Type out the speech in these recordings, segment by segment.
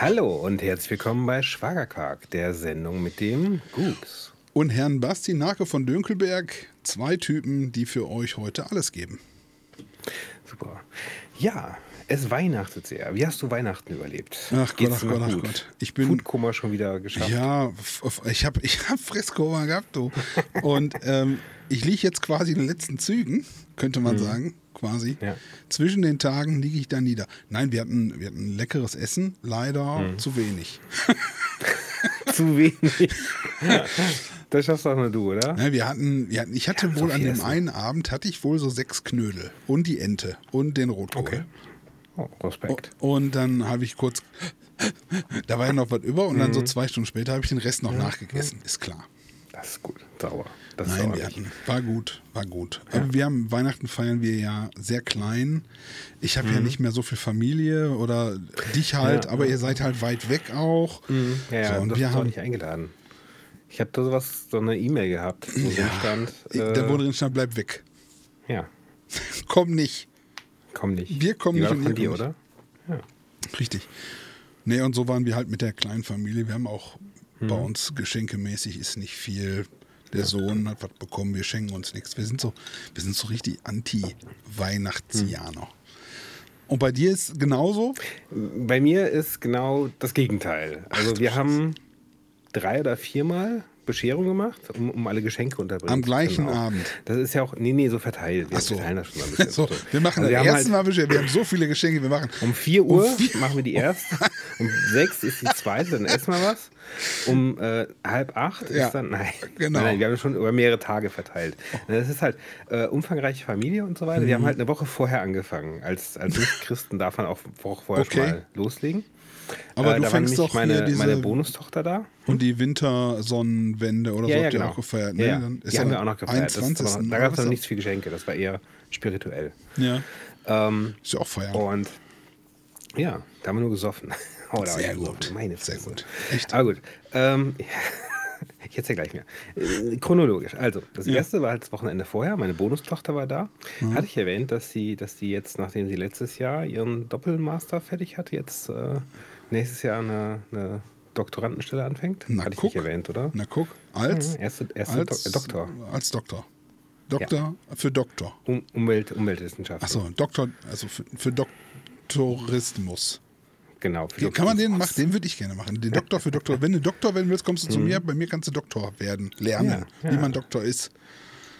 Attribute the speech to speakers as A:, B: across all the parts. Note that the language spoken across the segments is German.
A: Hallo und herzlich willkommen bei Schwagerquark, der Sendung mit dem Gugs.
B: Und Herrn Basti Nake von Dönkelberg, zwei Typen, die für euch heute alles geben.
A: Super. Ja, es weihnachtet sehr. Wie hast du Weihnachten überlebt?
B: Ach Gott, ach Gott, ach Gott.
A: Ich bin Foodkoma schon wieder geschafft.
B: Ja, ich habe ich hab Fresskoma gehabt, du. Und ähm, ich liege jetzt quasi in den letzten Zügen, könnte man mhm. sagen, quasi. Ja. Zwischen den Tagen liege ich da nieder. Nein, wir hatten, wir hatten leckeres Essen, leider mhm. zu wenig.
A: zu wenig. Das schaffst auch nur du, oder?
B: Ja, wir hatten, wir hatten, ich hatte ja, wohl an dem essen. einen Abend hatte ich wohl so sechs Knödel und die Ente und den Rotkohl. Okay.
A: Oh, Respekt.
B: Und dann habe ich kurz, da war ja noch was über und mhm. dann so mhm. zwei Stunden später habe ich den Rest noch ja. nachgegessen, ist klar.
A: Das ist gut, sauer. Das
B: Nein, wir hatten, war gut, war gut. Ja. Aber wir haben Weihnachten feiern wir ja sehr klein. Ich habe mhm. ja nicht mehr so viel Familie oder dich halt, ja, aber ja. ihr seid halt weit weg auch.
A: Mhm. Ja, so, und wir haben nicht eingeladen. Ich habe da sowas, so eine E-Mail gehabt, wo ja, drin stand.
B: Äh, da wo drin stand, bleib weg.
A: Ja.
B: Komm nicht.
A: Komm nicht.
B: Wir kommen
A: Die
B: nicht.
A: War von dir, oder?
B: Ja. Richtig. Nee, und so waren wir halt mit der kleinen Familie. Wir haben auch hm. bei uns geschenkemäßig ist nicht viel. Der Sohn hat was bekommen, wir schenken uns nichts. Wir sind so, wir sind so richtig Anti-Weihnachtsjaner. Hm. Und bei dir ist genauso?
A: Bei mir ist genau das Gegenteil. Also Ach, wir haben drei oder viermal Bescherung gemacht, um, um alle Geschenke unterbringen
B: Am gleichen genau. Abend.
A: Das ist ja auch, nee, nee, so verteilt.
B: Wir Ach so. verteilen das schon ein bisschen. so, wir machen also das erste halt, Mal Bescherung. Wir haben so viele Geschenke, wir machen.
A: Um 4 Uhr um vier. machen wir die erste. Um 6 ist die zweite, dann essen wir was. Um äh, halb acht ja, ist dann, nein, genau. nein, wir haben schon über mehrere Tage verteilt. Das ist halt äh, umfangreiche Familie und so weiter. Mhm. Wir haben halt eine Woche vorher angefangen. Als, als Nicht-Christen darf man auch Woche vorher okay. schon mal loslegen.
B: Aber äh, du fängst doch
A: meine, diese, meine Bonustochter da. Hm?
B: Und die Wintersonnenwende oder
A: ja,
B: so
A: ja, genau.
B: auch gefeiert.
A: Ne? Ja, ja. die haben wir auch noch gefeiert. 21. Das, da gab es noch nichts für Geschenke. Das war eher spirituell.
B: Ja.
A: Ähm,
B: ist ja auch feiern.
A: Und ja, da haben wir nur gesoffen.
B: Oh, Sehr gut.
A: Meine
B: Sehr gut.
A: Echt? Aber gut. Ähm, ich erzähle gleich mehr. Äh, chronologisch. Also, das ja. erste war halt das Wochenende vorher. Meine Bonustochter war da. Mhm. Hatte ich erwähnt, dass sie, dass sie jetzt, nachdem sie letztes Jahr ihren Doppelmaster fertig hat, jetzt äh, nächstes Jahr eine, eine Doktorandenstelle anfängt?
B: Na,
A: Hatte
B: guck.
A: ich nicht erwähnt, oder?
B: Na guck, als,
A: mhm, erste, erste als Do Doktor.
B: Als Doktor. Doktor ja. für Doktor.
A: Um, Umwelt, Umweltwissenschaften.
B: Achso, Doktor, also für, für Doktorismus.
A: Genau.
B: Für kann man den machen? Den würde ich gerne machen. Den Doktor für Doktor. Wenn du Doktor werden willst, kommst du zu mhm. mir. Bei mir kannst du Doktor werden, lernen, ja, ja. wie man Doktor ist.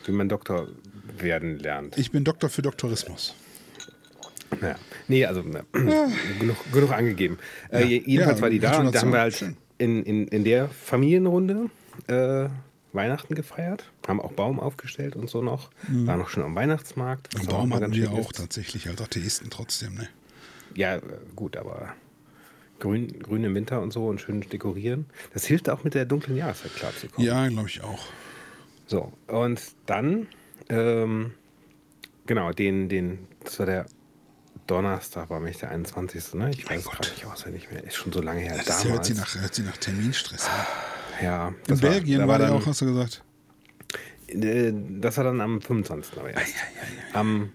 A: Wie man Doktor werden lernt.
B: Ich bin Doktor für Doktorismus.
A: Ja. Nee, also ne, genug, genug angegeben. Äh, jedenfalls ja, war die da und da haben wir halt in, in, in der Familienrunde äh, Weihnachten gefeiert, haben auch Baum aufgestellt und so noch. Mhm. War noch schon am Weihnachtsmarkt.
B: Am Baum hatten wir auch tatsächlich als Atheisten trotzdem, ne?
A: Ja, äh, gut, aber grün, grün im Winter und so und schön dekorieren. Das hilft auch mit der dunklen Jahreszeit klarzukommen.
B: Ja, glaube ich auch.
A: So, und dann, ähm, genau, den, den, das war der Donnerstag war mich der 21. Ne? Ich weiß gerade nicht auswendig mehr. Ist schon so lange her.
B: Das damals. Hört, sie nach, hört sie nach Terminstress an.
A: Ja.
B: In Belgien war, war der auch, hast du gesagt?
A: Äh, das war dann am 25. Aber erst. Ja, ja, am,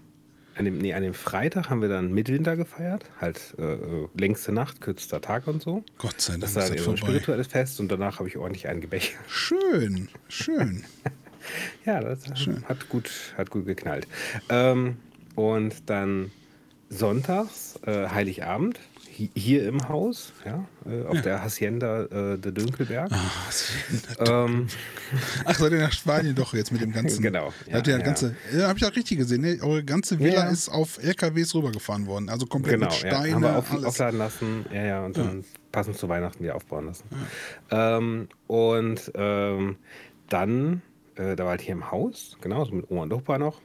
A: an, dem, nee, an dem Freitag haben wir dann Mitwinter gefeiert. Halt äh, längste Nacht, kürzester Tag und so.
B: Gott sei Dank.
A: Das war ist das ein spirituelles Fest und danach habe ich ordentlich einen gebechert.
B: Schön, schön.
A: ja, das schön. Hat, gut, hat gut geknallt. Ähm, und dann sonntags, äh, Heiligabend, hier im Haus, ja, äh, auf ja. der Hacienda äh, de Dünkelberg.
B: Hacienda. Ähm, Ach, seid ihr nach Spanien doch jetzt mit dem ganzen.
A: genau.
B: Ja, ja, ganze, ja. habe ich auch richtig gesehen. Ne? Eure ganze Villa ist auf LKWs rübergefahren worden. Also komplett genau, mit Steinen.
A: Ja. Haben wir auf, aufladen lassen, ja, ja, und dann passend zu Weihnachten wieder aufbauen lassen. Ähm, und ähm, dann, äh, da war halt hier im Haus, genau, so mit Oma und Opa noch.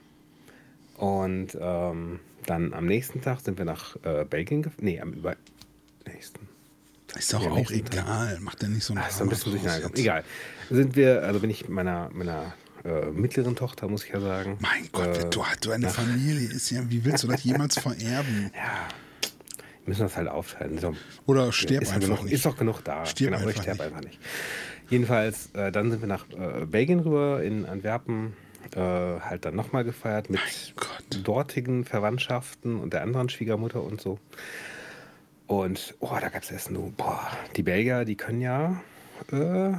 A: Und ähm, dann am nächsten Tag sind wir nach äh, Belgien gefahren. Nee, am über nächsten.
B: Ist doch auch egal. Tag. Macht ja nicht so
A: ein Ach, ein bisschen. Egal. Sind wir, also bin ich meiner, meiner äh, mittleren Tochter, muss ich ja sagen.
B: Mein Gott, äh, du, du eine Familie ist ja, wie willst du das jemals vererben?
A: Ja. Wir müssen das halt aufteilen. So,
B: oder stirb einfach
A: genug,
B: nicht.
A: Ist doch genug da.
B: Stirb
A: genau,
B: einfach,
A: sterb
B: nicht.
A: einfach nicht. Jedenfalls, äh, dann sind wir nach äh, Belgien rüber, in Antwerpen äh, halt dann nochmal gefeiert mit dortigen Verwandtschaften und der anderen Schwiegermutter und so. Und oh, da gab es Essen. Du, boah, die Belgier, die können ja äh,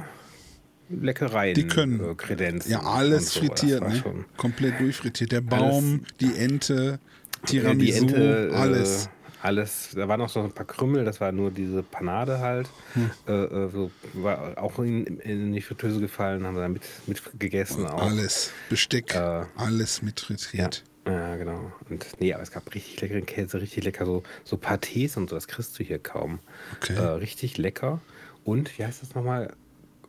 A: Leckereien
B: Die können.
A: äh, kredenzen.
B: Ja, alles
A: so.
B: frittiert, ne? Komplett durchfrittiert. Der Baum, die Ente, Tiramisu,
A: die Ente,
B: alles.
A: Äh, alles, da waren noch so ein paar Krümmel, das war nur diese Panade halt.
B: Hm.
A: Äh, äh, so, war auch in, in die Fritteuse gefallen, haben wir da mit, mit gegessen auch.
B: Alles. Besteck,
A: Äh,
B: alles mit
A: Ja,
B: frittiert.
A: ja, genau. Und nee, aber es gab richtig leckeren Käse, richtig lecker, so, so Pâtés und so, das kriegst du hier kaum.
B: Okay.
A: Äh, richtig lecker. Und, wie heißt das nochmal?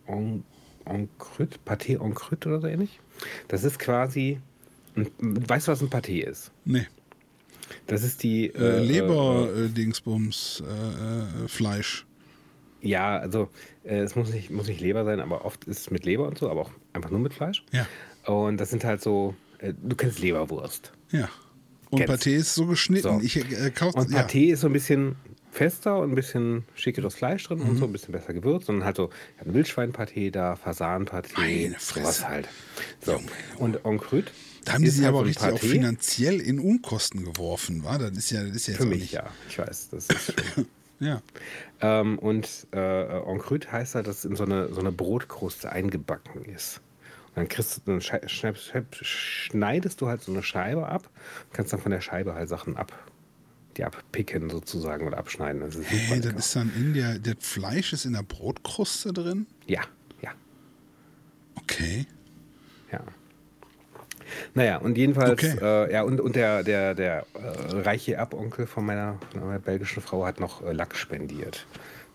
A: En, Encrüt? Pâté Encrüt oder so ähnlich? Das ist quasi, ein, weißt du, was ein Pâté ist?
B: Nee.
A: Das ist die...
B: Äh,
A: äh,
B: äh, Dingsbums, äh, äh, Fleisch.
A: Ja, also äh, es muss nicht, muss nicht Leber sein, aber oft ist es mit Leber und so, aber auch einfach nur mit Fleisch.
B: Ja.
A: Und das sind halt so, äh, du kennst Leberwurst.
B: Ja. Und
A: Kennst.
B: Pâté ist so geschnitten.
A: So.
B: Ich äh, kauf,
A: Und
B: ja.
A: Pâté ist so ein bisschen fester und ein bisschen schickeres Fleisch drin
B: Mhm.
A: und so ein bisschen besser gewürzt. Und halt so Wildschweinpâté da,
B: Fresse.
A: sowas halt. So. Und Encrüt
B: Da haben die sich
A: halt
B: aber
A: so
B: richtig auch
A: Pâté.
B: finanziell in Unkosten geworfen, war? Das ist ja, das ist ja jetzt
A: Für
B: auch
A: mich,
B: nicht.
A: ja. Ich weiß, das ist schon.
B: Ja.
A: ähm, und äh, Encrüt heißt halt, dass es in so eine, so eine Brotkruste eingebacken ist. Und dann kriegst du, dann schneidest du halt so eine Scheibe ab und kannst dann von der Scheibe halt Sachen ab, die abpicken sozusagen oder abschneiden. Das ist
B: Hey, das ist dann in der, das Fleisch ist in der Brotkruste drin?
A: Ja, ja.
B: Okay.
A: Ja. Naja, und jedenfalls,
B: Okay.
A: äh, ja, und, und der, der, der äh, reiche Erbonkel von meiner, meiner belgischen Frau hat noch äh, Lachs spendiert.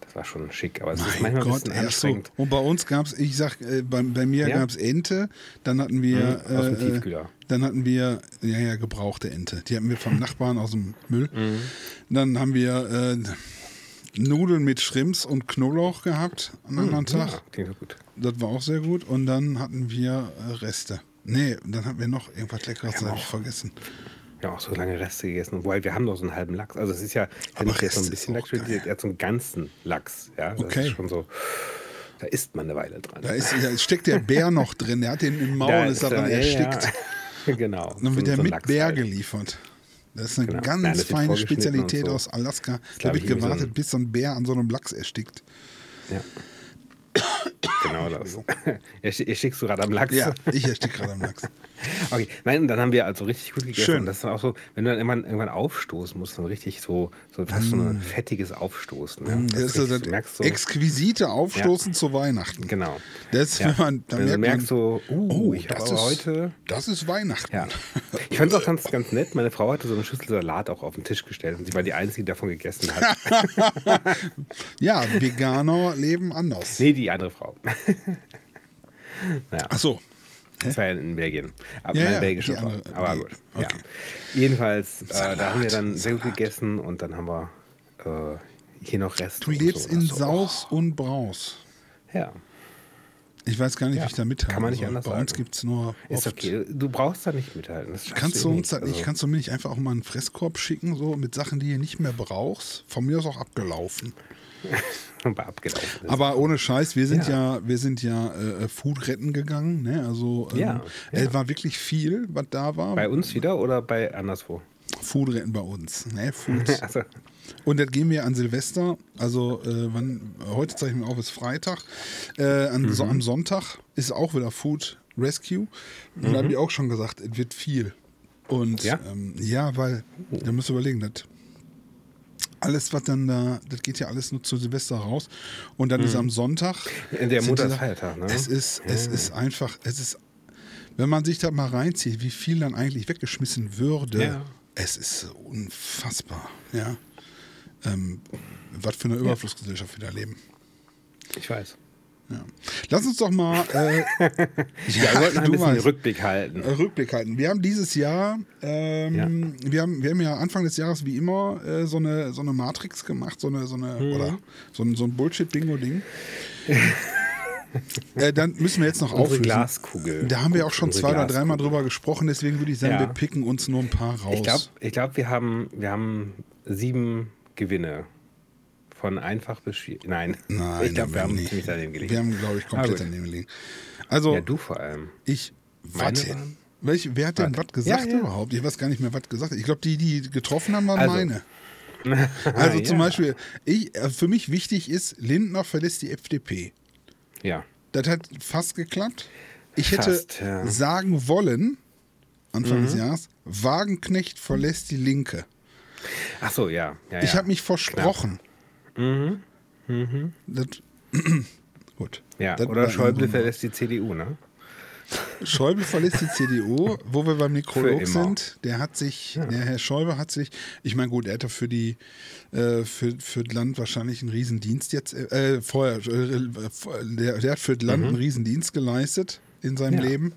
A: Das war schon schick, aber es ist
B: Mein
A: manchmal ein
B: Gott,
A: bisschen
B: erst so.
A: anstrengend.
B: Und bei uns gab es, ich sag, äh, bei, bei mir
A: Ja?
B: gab es Ente, dann hatten wir,
A: Mhm, aus dem
B: äh,
A: Tiefkühler.
B: dann hatten wir, ja, ja, gebrauchte Ente. Die hatten wir vom Nachbarn aus dem Müll.
A: Mhm.
B: Dann haben wir äh, Nudeln mit Shrimps und Knoblauch gehabt am anderen Tag.
A: Mhm. Ja, klingt gut.
B: Das war auch sehr gut. Und dann hatten wir äh, Reste. Nee, dann hatten wir noch irgendwas Leckeres, das habe ich vergessen.
A: Ja, auch so lange Reste gegessen. Wobei, wir haben noch so einen halben Lachs. Also es ist ja, ja
B: Aber
A: nicht jetzt so ein
B: Reste
A: bisschen Lachs, er hat so einen ganzen Lachs. Ja, das
B: Okay.
A: ist schon so, da isst man eine Weile dran.
B: Da, ist, da steckt der Bär noch drin. Der hat den im Maul,
A: Da
B: ist daran
A: ja,
B: erstickt.
A: Ja. genau.
B: Dann wird
A: So-
B: er
A: so
B: mit
A: Lachs
B: Bär
A: halt.
B: geliefert. Das ist eine
A: Genau.
B: ganz
A: Nein,
B: feine Spezialität
A: so.
B: aus Alaska. Da wird
A: so
B: gewartet,
A: ein-
B: bis so ein Bär an so einem Lachs erstickt.
A: Ja. genau das. Schickst du gerade am Lachs.
B: Ja, ich erstick gerade am Lachs.
A: Okay, nein, und dann haben wir also richtig gut gegessen.
B: Schön.
A: Das ist dann auch so, wenn du dann irgendwann, irgendwann aufstoßen musst, dann richtig so, so hast du
B: Mm.
A: ein fettiges Aufstoßen. Ja.
B: Das ist so
A: richtig-
B: das
A: du merkst so,
B: exquisite Aufstoßen zu Weihnachten.
A: genau.
B: Das,
A: Ja.
B: wenn man, da
A: wenn du
B: merkt
A: merkst
B: man,
A: so, uh,
B: oh,
A: ich
B: das ist,
A: heute.
B: das ist Weihnachten.
A: Ja. Ich fand es auch ganz, ganz nett. Meine Frau hatte so eine Schüssel Salat auch auf den Tisch gestellt und sie war die Einzige, die davon gegessen hat.
B: Ja, Veganer leben anders.
A: nee, die andere Frau. naja.
B: Ach so.
A: Das war ja in Belgien. Aber
B: Ja, ja,
A: belgische
B: andere-
A: Aber
B: die-
A: gut.
B: okay.
A: Ja. Jedenfalls, äh, da haben wir dann sehr gut gegessen und dann haben wir äh, hier noch Rest.
B: Du lebst
A: so.
B: in
A: so,
B: Saus und Braus.
A: Ja,
B: Ich weiß gar nicht,
A: Ja,
B: wie ich da mithalten
A: kann man nicht
B: soll.
A: anders
B: Bei uns
A: sagen.
B: gibt es nur
A: ist
B: oft-
A: okay. Du brauchst da nicht mithalten. Das
B: Kannst
A: du
B: uns da
A: nicht.
B: nicht, kannst du mir nicht einfach auch mal einen Fresskorb schicken, so mit Sachen, die ihr nicht mehr brauchst? Von mir aus auch abgelaufen.
A: Abgelaufen ist.
B: Aber ohne Scheiß, wir sind ja,
A: Ja.
B: wir sind ja äh, Food retten gegangen, ne? Also ähm,
A: Ja,
B: es
A: ja.
B: war wirklich viel, was da war.
A: bei uns wieder oder bei anderswo?
B: Food retten bei uns. Ne? Food.
A: Also,
B: Und das gehen wir an Silvester, also äh, wann, heute zeichnen wir auf, ist Freitag. Äh, an, so, am Sonntag ist auch wieder Food Rescue. Und da habe ich auch schon gesagt, es wird viel. Und
A: Ja?
B: ähm, ja, weil, da müsst ihr überlegen, das alles, was dann da, das geht ja alles nur zu Silvester raus. Und dann ist am Sonntag.
A: der
B: sind
A: Mutter
B: die
A: ist
B: da-
A: Feiertag, ne?
B: Es ist, es ist einfach, es ist, wenn man sich da mal reinzieht, wie viel dann eigentlich weggeschmissen würde,
A: Ja.
B: es ist unfassbar, ja. Ähm, was für eine Überflussgesellschaft wir da leben.
A: Ich weiß.
B: Ja. Lass uns doch mal äh,
A: Ja, wollten ein bisschen. Rückblick halten.
B: äh, Rückblick halten. Wir haben dieses Jahr, ähm, wir, haben, wir haben ja Anfang des Jahres wie immer äh, so, eine, so eine Matrix gemacht, so eine, so eine
A: Mhm.
B: oder so ein, so ein Bullshit-Bingo-Ding. äh, dann müssen wir jetzt noch auflösen.
A: Glaskugel.
B: Da haben wir auch schon
A: Unsere
B: zwei oder dreimal drüber gesprochen, deswegen würde ich sagen,
A: Ja.
B: wir picken uns nur ein paar raus.
A: Ich glaube, ich glaub, wir, haben, wir haben sieben Gewinne. Von einfach bis schwierig. Nein.
B: Nein,
A: ich glaube, wir haben
B: nicht.
A: ziemlich daneben gelegen.
B: Wir haben, glaube ich, komplett
A: Ah,
B: daneben gelegen. Also,
A: Ja, du vor allem.
B: ich, warte. Welch, wer hat denn was gesagt
A: Ja, ja.
B: überhaupt? Ich weiß gar nicht mehr, was gesagt hat. Ich glaube, die, die getroffen haben, waren
A: Also,
B: meine. Also zum ja. Beispiel, ich, äh, für mich wichtig ist, Lindner verlässt die FDP.
A: Ja.
B: Das hat fast geklappt. Ich hätte fast, ja. sagen wollen, Anfang mhm. des Jahres, Wagenknecht verlässt die Linke.
A: Ach so, ja
B: ich habe mich versprochen. Mhm. Mhm. Das, gut.
A: Ja, das oder Schäuble verlässt die CDU, ne?
B: Schäuble verlässt die CDU, wo wir beim Nekrolog sind. Der hat sich, ja. der Herr Schäuble hat sich, ich meine, gut, er hat für die, äh, für, für das Land wahrscheinlich einen Riesendienst jetzt, äh, vorher, äh, der, der, hat für das Land mhm. einen Riesendienst geleistet in seinem ja. Leben.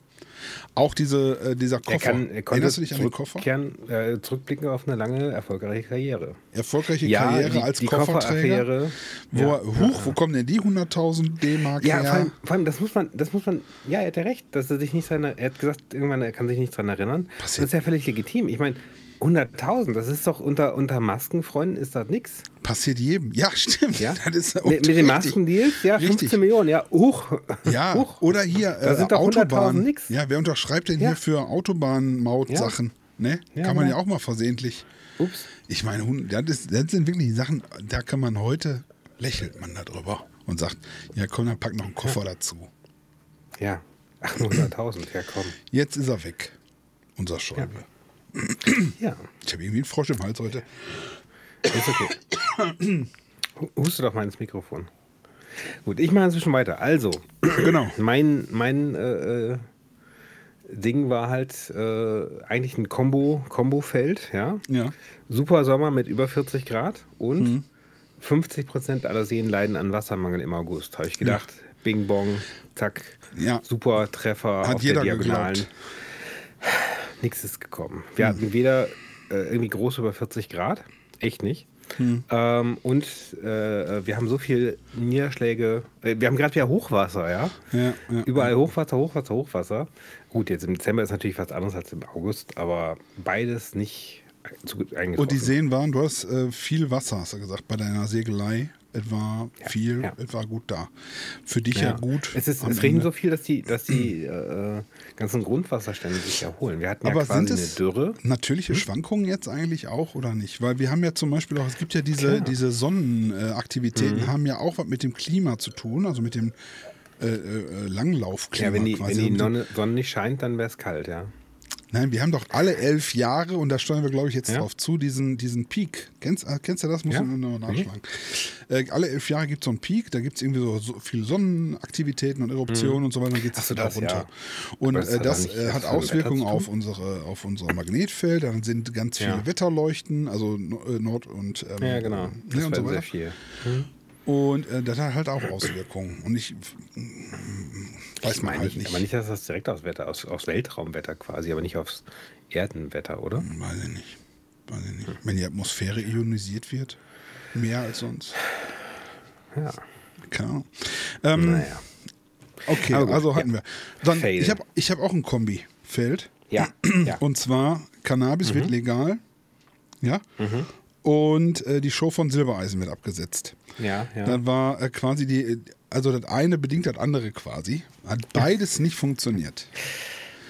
B: Auch diese, äh, dieser Koffer. Er kann,
A: er Erinnerst du dich an den Koffer? Äh, zurückblicken auf eine lange, erfolgreiche Karriere.
B: Erfolgreiche ja, Karriere die, als die Kofferträger. Wo, ja, huch, wo kommen denn die 100.000 D-Mark
A: ja,
B: her?
A: Vor allem, vor allem, das muss man, das muss man, ja, er hat ja recht, dass er sich nicht seine, er hat gesagt, irgendwann, er kann sich nicht daran erinnern. Passiert. Das ist ja völlig legitim. Ich meine, 100.000, das ist doch unter, unter Maskenfreunden ist das nichts.
B: Passiert jedem. Ja, stimmt.
A: Ja? Das ist mit, mit den Maskendeals, ja, 15 richtig. Millionen, ja, hoch.
B: Ja,
A: hoch.
B: oder hier äh, sind doch Autobahn. Nix. Ja, wer unterschreibt denn ja. hier für Autobahnmaut-Sachen? Ja. Ne? Ja, Kann man ja auch mal versehentlich. Ups. Ich meine, das, ist, das sind wirklich Sachen, da kann man heute, lächelt man darüber und sagt, ja komm, dann pack noch einen Koffer dazu.
A: Ja, 800.000, ja komm.
B: Jetzt ist er weg, unser Schäuble.
A: Ja.
B: Ich habe irgendwie einen Frosch im Hals heute.
A: Ist okay. Huste doch mal ins Mikrofon. Gut, ich mache inzwischen weiter. Also,
B: genau.
A: mein, mein äh, Ding war halt äh, eigentlich ein Combo, Combo-Feld, ja?
B: ja.
A: Super Sommer mit über 40 Grad und mhm. 50 Prozent aller Seen leiden an Wassermangel im August. Habe ich gedacht, ja. Bing Bong, zack,
B: ja.
A: super Treffer
B: Hat auf jeder der Diagonalen. Geglaubt
A: nichts ist gekommen. Wir hm. hatten weder äh, irgendwie groß über 40 Grad, echt nicht. Hm. Ähm, und äh, wir haben so viel Niederschläge. Äh, wir haben gerade wieder Hochwasser, ja?
B: Ja, ja?
A: Überall Hochwasser, Hochwasser, Hochwasser. Gut, jetzt im Dezember ist natürlich was anderes als im August, aber beides nicht
B: zu, Und die Seen waren, du hast äh, viel Wasser, hast du gesagt, bei deiner Segelei etwa ja, viel, ja. etwa gut da. Für dich ja, ja gut.
A: Es, ist, es regnet so viel, dass die, dass die äh, ganzen Grundwasserstände sich erholen. Wir hatten
B: Aber
A: ja quasi
B: sind es
A: eine Dürre.
B: Natürliche hm? Schwankungen jetzt eigentlich auch oder nicht? Weil wir haben ja zum Beispiel auch, es gibt ja diese, diese Sonnenaktivitäten, mhm. haben ja auch was mit dem Klima zu tun, also mit dem äh, äh, Langlaufklima.
A: Ja, wenn die, quasi. wenn die Sonne nicht scheint, dann wäre es kalt, ja.
B: Nein, wir haben doch alle elf Jahre, und da steuern wir, glaube ich, jetzt ja. drauf zu, diesen, diesen Peak. Kennst, äh, kennst du das? Muss ja. man nur nachschlagen. Mhm. Äh, alle elf Jahre gibt es so einen Peak, da gibt es irgendwie so, so viele Sonnenaktivitäten und Eruptionen mhm. und so weiter, dann geht es da runter. Ja. Und das, äh, das äh, hat Auswirkungen auf unsere, auf unser Magnetfeld, dann sind ganz viele Wetterleuchten, also äh, Nord- und,
A: ähm, ja, genau.
B: Das ne, und so weiter. Sehr viel. Mhm. Und äh, das hat halt auch Auswirkungen. Und ich
A: weiß ich man halt nicht. Aber nicht, dass das direkt aufs Wetter, aus, aufs Weltraumwetter quasi, aber nicht aufs Erdenwetter, oder?
B: Weiß ich nicht. Weiß ich nicht. Hm. Wenn die Atmosphäre ionisiert wird, mehr als sonst.
A: Ja.
B: Keine Ahnung. Ähm, naja. Okay, gut, also hatten ja. wir. Dann, Fail. ich habe ich hab auch ein Kombi-Feld.
A: Ja. ja.
B: Und zwar, Cannabis mhm. wird legal. Ja. Mhm. Und äh, die Show von Silbereisen wird abgesetzt.
A: Ja, ja.
B: Dann war äh, quasi die, also das eine bedingt das andere quasi. Hat beides nicht funktioniert.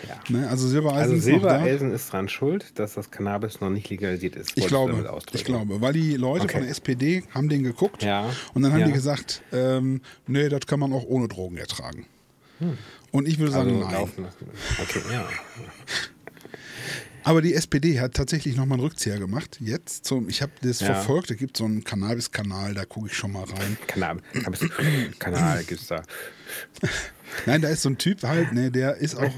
A: Ja.
B: Ne, also Silbereisen,
A: also Silbereisen ist, ist dran schuld, dass das Cannabis noch nicht legalisiert ist.
B: Ich glaube, ich glaube, weil die Leute okay. von der SPD haben den geguckt
A: ja.
B: und dann haben
A: ja.
B: die gesagt, ähm, nee, das kann man auch ohne Drogen ertragen. Hm. Und ich würde sagen, also, nein.
A: Okay, ja.
B: Aber die SPD hat tatsächlich nochmal einen Rückzieher gemacht. Jetzt zum, ich habe das ja. verfolgt, da gibt es so einen Cannabis-Kanal, da gucke ich schon mal rein.
A: Cannabis-Kanal gibt es da.
B: Nein, da ist so ein Typ halt, ne, der ist auch,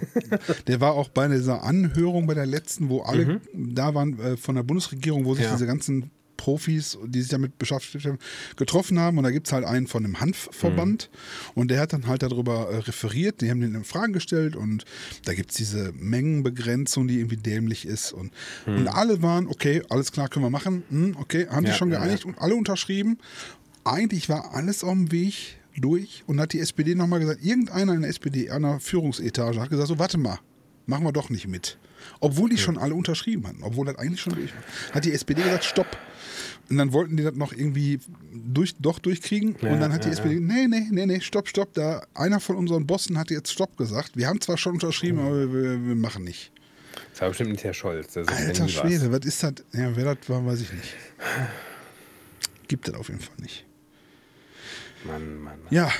B: der war auch bei dieser Anhörung bei der letzten, wo alle mhm. da waren äh, von der Bundesregierung, wo sich ja. diese ganzen Profis, die sich damit beschäftigt haben, getroffen haben. Und da gibt es halt einen von einem Hanfverband mhm. und der hat dann halt darüber äh, referiert. Die haben den Fragen gestellt und da gibt es diese Mengenbegrenzung, die irgendwie dämlich ist. Und, mhm. und alle waren, okay, alles klar, können wir machen. Hm, okay, haben ja, die schon geeinigt ja, und alle unterschrieben. Eigentlich war alles auf dem Weg durch und hat die SPD nochmal gesagt, irgendeiner in der SPD, der Führungsetage, hat gesagt, so warte mal, machen wir doch nicht mit. Obwohl die schon alle unterschrieben hatten, obwohl das eigentlich schon durch war. Hat die SPD gesagt, stopp. Und dann wollten die das noch irgendwie durch, doch durchkriegen. Ja, und dann hat die ja, SPD, ja. nee, nee, nee, nee, stopp, stopp. Da einer von unseren Bossen hat jetzt Stopp gesagt. Wir haben zwar schon unterschrieben, aber wir, wir, machen nicht.
A: Das war bestimmt nicht Herr Scholz.
B: Alter Schwede, was ist das? Ja, wer das war, weiß ich nicht. Gibt es auf jeden Fall nicht.
A: Mann, Mann, Mann.
B: Ja.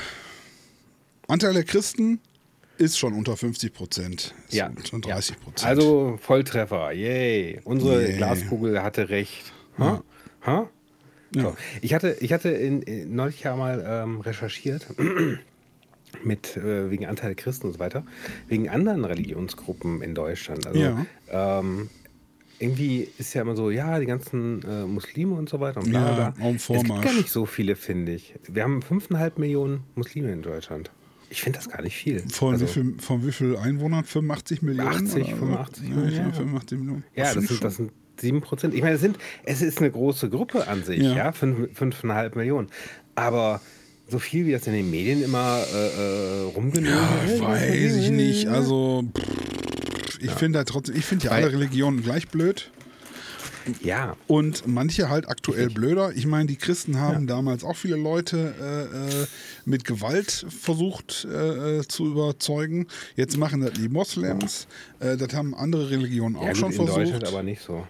B: Anteil der Christen ist schon unter 50 Prozent.
A: Ja.
B: Schon 30 Prozent.
A: Ja. Also Volltreffer, yay. Unsere
B: Yay.
A: Glaskugel hatte recht. Ha? Ha?
B: Ja.
A: So. Ich hatte, ich hatte in, in, neulich ja mal ähm, recherchiert mit äh, wegen Anteil der Christen und so weiter, wegen anderen Religionsgruppen in Deutschland. Also
B: Ja.
A: ähm, irgendwie ist ja immer so, ja, die ganzen äh, Muslime und so weiter und bla
B: Ja,
A: bla.
B: dem
A: Es gibt gar nicht so viele, finde ich. Wir haben 5,5 Millionen Muslime in Deutschland. Ich finde das gar nicht viel.
B: von,
A: Also-
B: wie viel, von wie viel Einwohnern? 85 Millionen?
A: 80,
B: oder?
A: 85
B: ja,
A: Millionen, ja.
B: 85 Millionen.
A: Ja, das sind, das sind 7 Prozent. Ich meine, es, sind, es ist eine große Gruppe an sich,
B: Ja.
A: ja, fünf- 5,5 Millionen. Aber so viel, wie das in den Medien immer äh, äh, rumgenötigt
B: Ja, weiß ich nicht. Also, pff, ich finde da trotzdem, ich finde ja alle Religionen gleich blöd.
A: Ja,
B: Und manche halt aktuell blöder. Ich meine, die Christen haben damals auch viele Leute äh, äh, mit Gewalt versucht äh, äh, zu überzeugen. Jetzt machen das die Moslems. Äh, das haben andere Religionen auch
A: ja
B: schon
A: gut, in
B: versucht.
A: Deutschland aber nicht so.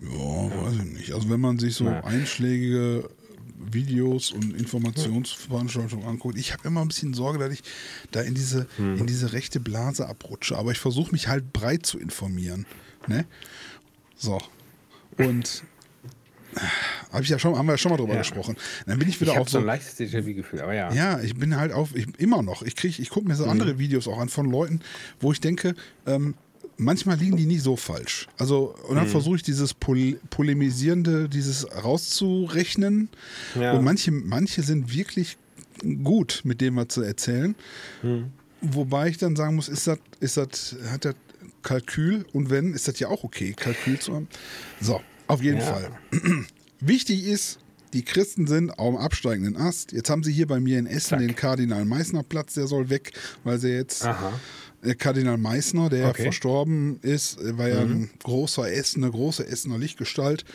B: Ja, weiß ich nicht. Also wenn man sich so
A: Ja.
B: einschlägige Videos und Informationsveranstaltungen anguckt, ich habe immer ein bisschen Sorge, dass ich da in diese,
A: Hm.
B: in diese rechte Blase abrutsche. Aber ich versuche mich halt breit zu informieren. Ne? So. Und hab ich ja schon, haben wir ja schon mal drüber
A: Ja.
B: gesprochen. Dann bin ich
A: Ich
B: wieder
A: habe
B: auf
A: so ein leichtes Déjà-vu-Gefühl, aber ja.
B: ja, ich bin halt auf, ich, immer noch. Ich krieg, ich gucke mir so
A: Mhm.
B: andere Videos auch an von Leuten, wo ich denke, ähm, manchmal liegen die nicht so falsch. Also, und dann
A: Mhm.
B: versuche ich dieses Pol Polemisierende, dieses rauszurechnen.
A: Ja.
B: Und manche, manche sind wirklich gut, mit dem was zu erzählen.
A: Mhm.
B: Wobei ich dann sagen muss, ist das, ist das, hat das Kalkül und wenn, ist das ja auch okay, Kalkül zu haben. So, auf jeden
A: Ja.
B: Fall. Wichtig ist, die Christen sind auf dem absteigenden Ast. Jetzt haben sie hier bei mir in Essen
A: Zack.
B: den Kardinal Meissner Platz, der soll weg, weil sie jetzt
A: Aha.
B: äh, Kardinal Meissner, der
A: Okay.
B: verstorben ist, äh, war ja ein großer Essen, eine große Essener Lichtgestalt.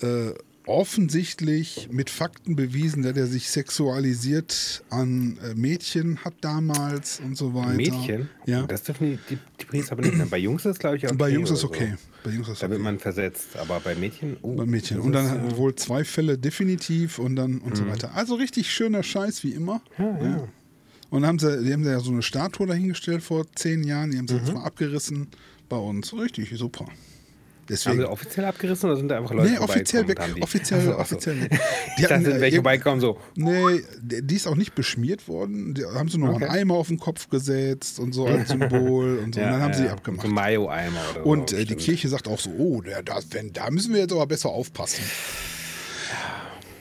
B: Äh, offensichtlich mit Fakten bewiesen, dass er sich sexualisiert an äh, Mädchen hat damals und so weiter.
A: Mädchen?
B: Ja.
A: Das dürfen die, die, die Priester aber nicht mehr. Bei Jungs ist es, glaube ich, okay.
B: bei Jungs ist okay.
A: So.
B: Bei Jungs ist
A: Da wird
B: okay.
A: man versetzt, aber bei Mädchen, oh,
B: Bei Mädchen. Und dann hat
A: äh,
B: wohl zwei Fälle definitiv und dann und so weiter. Also richtig schöner Scheiß wie immer.
A: Ja, ja.
B: Und haben sie, die haben sie ja so eine Statue dahingestellt vor zehn Jahren. Die haben sie
A: Mhm.
B: jetzt mal abgerissen bei uns. Richtig super.
A: Haben
B: Deswegen.
A: sie offiziell abgerissen oder sind da einfach Leute
B: Nee, offiziell weg.
A: haben die-
B: Offiziell,
A: Ach so, ach so.
B: offiziell.
A: Ich dachte,
B: hatten,
A: sind
B: äh,
A: welche vorbeikommen so.
B: Nee, die die ist auch nicht beschmiert worden. Die haben sie nur
A: Okay.
B: einen Eimer auf den Kopf gesetzt und so als Symbol und so. und dann haben sie die abgemacht.
A: So Mayo-Eimer oder
B: Und
A: so.
B: äh, die. Kirche sagt auch so, oh, da, da, wenn, da müssen wir jetzt aber besser aufpassen.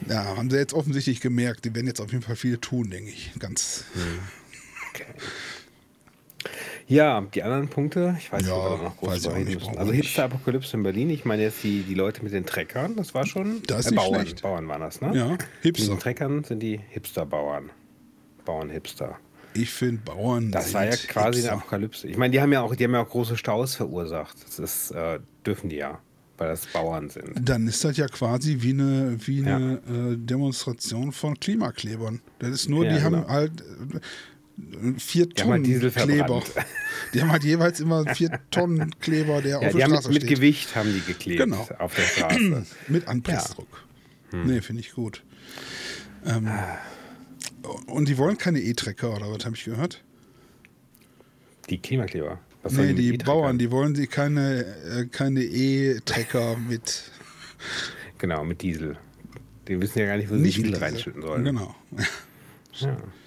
B: Ja, haben sie jetzt offensichtlich gemerkt. Die werden jetzt auf jeden Fall viel tun, denke ich. Ganz.
A: Okay. Ja, die anderen Punkte, ich weiß nicht,
B: Ja,
A: ob wir noch groß
B: weiß nicht,
A: Also
B: nicht.
A: Hipster-Apokalypse in Berlin, ich meine jetzt die, die Leute mit den Treckern, das war schon
B: Das ist
A: äh,
B: nicht
A: Bauern,
B: schlecht.
A: Bauern waren das, ne?
B: Ja,
A: Mit
B: Hipster.
A: den Treckern sind die Hipster-Bauern. Bauern-Hipster.
B: Ich finde Bauern.
A: Das war ja quasi
B: Hipster.
A: eine Apokalypse. Ich meine, die haben ja auch, die haben ja auch große Staus verursacht. Das ist, äh, dürfen die ja, weil das Bauern sind.
B: Dann ist das ja quasi wie eine, wie
A: Ja.
B: eine äh, Demonstration von Klimaklebern. Das ist nur,
A: Ja,
B: die haben
A: genau.
B: halt äh, vier
A: Die halt
B: Tonnen Kleber. Die haben halt jeweils immer vier Tonnen Kleber, der
A: Ja,
B: auf
A: die
B: der
A: mit,
B: Straße
A: mit
B: steht.
A: Gewicht haben die geklebt
B: Genau.
A: auf der Straße.
B: Mit Anpressdruck.
A: Hm.
B: Nee, finde ich gut. Ähm, und die wollen keine E-Trecker, oder was habe ich gehört?
A: die Klimakleber. Was
B: Nee, die
A: E-Trecker?
B: Bauern, die wollen sie keine, äh, keine E-Trecker mit
A: Genau, mit Diesel. Die wissen ja gar nicht, wo sie
B: nicht
A: Diesel
B: mit Diesel.
A: reinschütten sollen.
B: Genau.
A: Ja.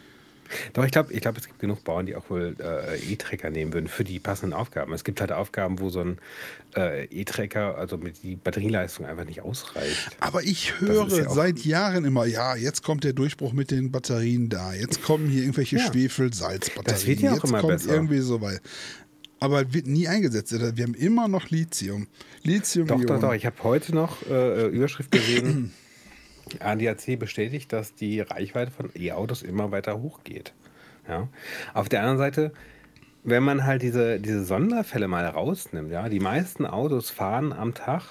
A: Doch, ich glaube, ich glaub, es gibt genug Bauern, die auch wohl äh, E-Trecker nehmen würden für die passenden Aufgaben. Es gibt halt Aufgaben, wo so ein äh, E-Trecker, also mit die Batterieleistung einfach nicht ausreicht.
B: Aber ich höre
A: ja
B: seit Jahren immer, ja, jetzt kommt der Durchbruch mit den Batterien da. Jetzt kommen hier irgendwelche
A: Ja.
B: Schwefel-Salzbatterien.
A: Das wird ja auch
B: jetzt
A: immer
B: kommt
A: besser.
B: irgendwie so weit. Aber wird nie eingesetzt. Wir haben immer noch Lithium. Lithium.
A: Doch, doch, doch. Ich habe heute noch äh, Überschrift gesehen. ADAC bestätigt, dass die Reichweite von E-Autos immer weiter hochgeht. Ja. Auf der anderen Seite, wenn man halt diese, diese Sonderfälle mal rausnimmt, ja, die meisten Autos fahren am Tag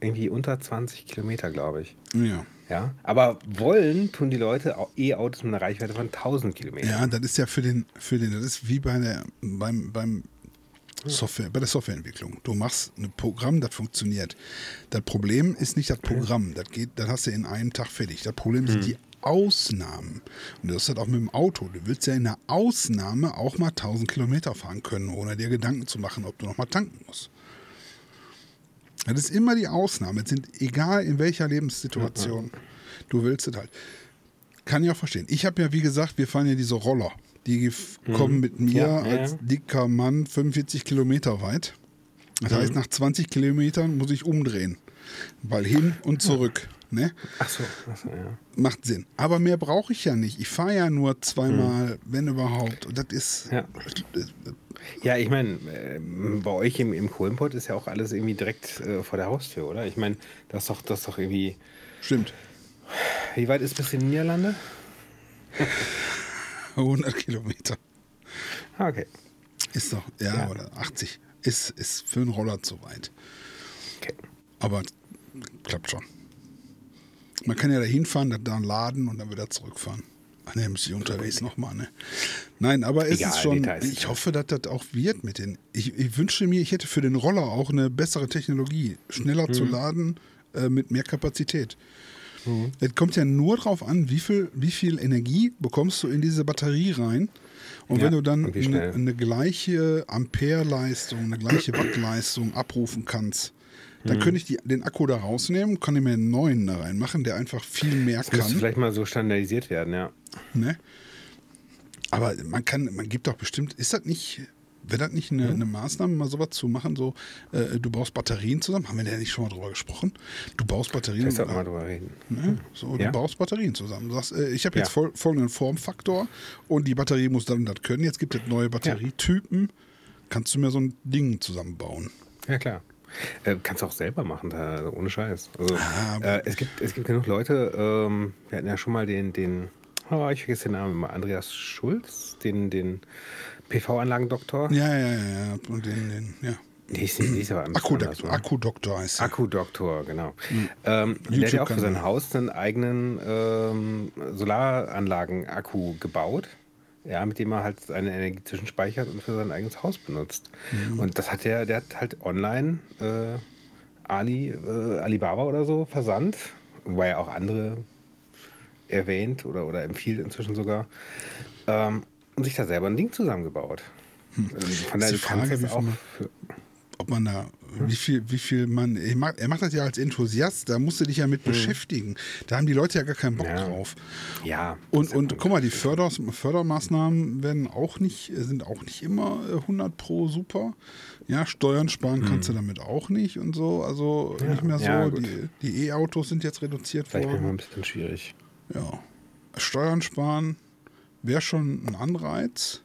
A: irgendwie unter 20 Kilometer, glaube ich.
B: Ja.
A: Ja. Aber wollen tun die Leute au- E-Autos mit einer Reichweite von 1000 Kilometern.
B: Ja, das ist ja für den, für den, das ist wie bei der, beim, beim Software, bei der Softwareentwicklung. Du machst ein Programm, das funktioniert. Das Problem ist nicht das Programm, das geht, das hast du in einem Tag fertig. Das Problem sind die Ausnahmen. Und das ist halt auch mit dem Auto. Du willst ja in der Ausnahme auch mal 1000 Kilometer fahren können, ohne dir Gedanken zu machen, ob du noch mal tanken musst. Das ist immer die Ausnahme. Es sind egal in welcher Lebenssituation. Du willst es halt. Kann ich auch verstehen. Ich habe ja, wie gesagt, wir fahren ja diese Roller. Die f- kommen mit mir
A: Ja,
B: als dicker Mann 45 Kilometer weit. Das heißt, nach 20 Kilometern muss ich umdrehen. Weil hin und zurück. Ne?
A: Ach so, ach so ja.
B: Macht Sinn. Aber mehr brauche ich ja nicht. Ich fahre ja nur zweimal, wenn überhaupt. Und das ist.
A: Ja. Ja, ich meine, äh, bei euch im, im Kohlenpott ist ja auch alles irgendwie direkt äh, vor der Haustür, oder? Ich meine, das ist doch, das ist doch irgendwie.
B: Stimmt.
A: Wie weit ist bis in die Niederlande?
B: 100 Kilometer.
A: Ah, okay.
B: Ist doch, ja,
A: Ja.
B: oder 80. Ist, ist für einen Roller zu weit.
A: okay.
B: Aber klappt schon. Man kann ja da hinfahren, dann da laden und dann wieder zurückfahren. Ach ne, muss ich unterwegs nochmal, ne? Nein, aber es
A: Egal,
B: ist schon,
A: Details.
B: ich hoffe, dass das auch wird mit den. Ich, ich wünsche mir, ich hätte für den Roller auch eine bessere Technologie. Schneller zu laden, äh, mit mehr Kapazität. Es kommt ja nur darauf an, wie viel, wie viel Energie bekommst du in diese Batterie rein. Und
A: Ja,
B: wenn du dann eine, eine gleiche Ampereleistung, eine gleiche Wattleistung abrufen kannst, dann
A: Mhm.
B: könnte ich die, den Akku da rausnehmen, kann ich mir einen neuen da reinmachen, der einfach viel mehr
A: Das müsste
B: kann.
A: vielleicht mal so standardisiert werden, ja.
B: Ne? Aber man kann, man gibt doch bestimmt, ist das nicht, wäre das nicht eine, eine Maßnahme, mal sowas zu machen, so, äh, du baust Batterien zusammen, haben wir da nicht schon mal drüber gesprochen? Du baust Batterien
A: sollten wir mal drüber reden.
B: Ne? So, du
A: Ja.
B: baust Batterien zusammen. Du sagst, äh, ich habe jetzt
A: Ja.
B: fol folgenden Formfaktor und die Batterie muss dann das können. Jetzt gibt es neue Batterietypen. Kannst du mir so ein Ding zusammenbauen?
A: Ja, klar. Äh, kannst du auch selber machen, da, also ohne Scheiß. Also,
B: Ah,
A: äh, es, gibt, es gibt genug Leute, ähm, wir hatten ja schon mal den, den oh, ich vergesse den Namen immer, Andreas Schulz, den, den PV-Anlagendoktor.
B: Ja, ja, ja, ja. Und den, den, ja.
A: Die ist, die ist aber
B: Akkudoktor? Akkudoktor heißt er.
A: Akkudoktor, genau. Ähm, der hat ja auch für sein Haus einen eigenen ähm, Solaranlagen-Akku gebaut. Ja, mit dem er halt seine Energie zwischenspeichert und für sein eigenes Haus benutzt. Und das hat der, der hat halt online äh, Ali, äh, Alibaba oder so versandt, wobei er auch andere erwähnt oder, oder empfiehlt inzwischen sogar. Ähm, und sich da selber ein Ding zusammengebaut. Ähm, Von daher du kannst
B: Frage,
A: das
B: wie viel
A: auch
B: man- Ob man da, wie viel, wie viel man, er macht, er macht das ja als Enthusiast, da musst du dich ja mit beschäftigen. Da haben die Leute ja gar keinen Bock
A: Hm. Ja.
B: drauf.
A: ja.
B: Und, und guck mal, die Förder, Fördermaßnahmen werden auch nicht, sind auch nicht immer äh, 100 pro super. Ja, Steuern sparen kannst du damit auch nicht und so. Also
A: Hm. Ja,
B: nicht mehr so.
A: ja,
B: die die E-Autos sind jetzt reduziert
A: Vielleicht
B: worden.
A: ein bisschen schwierig.
B: Ja. Steuern sparen wäre schon ein Anreiz.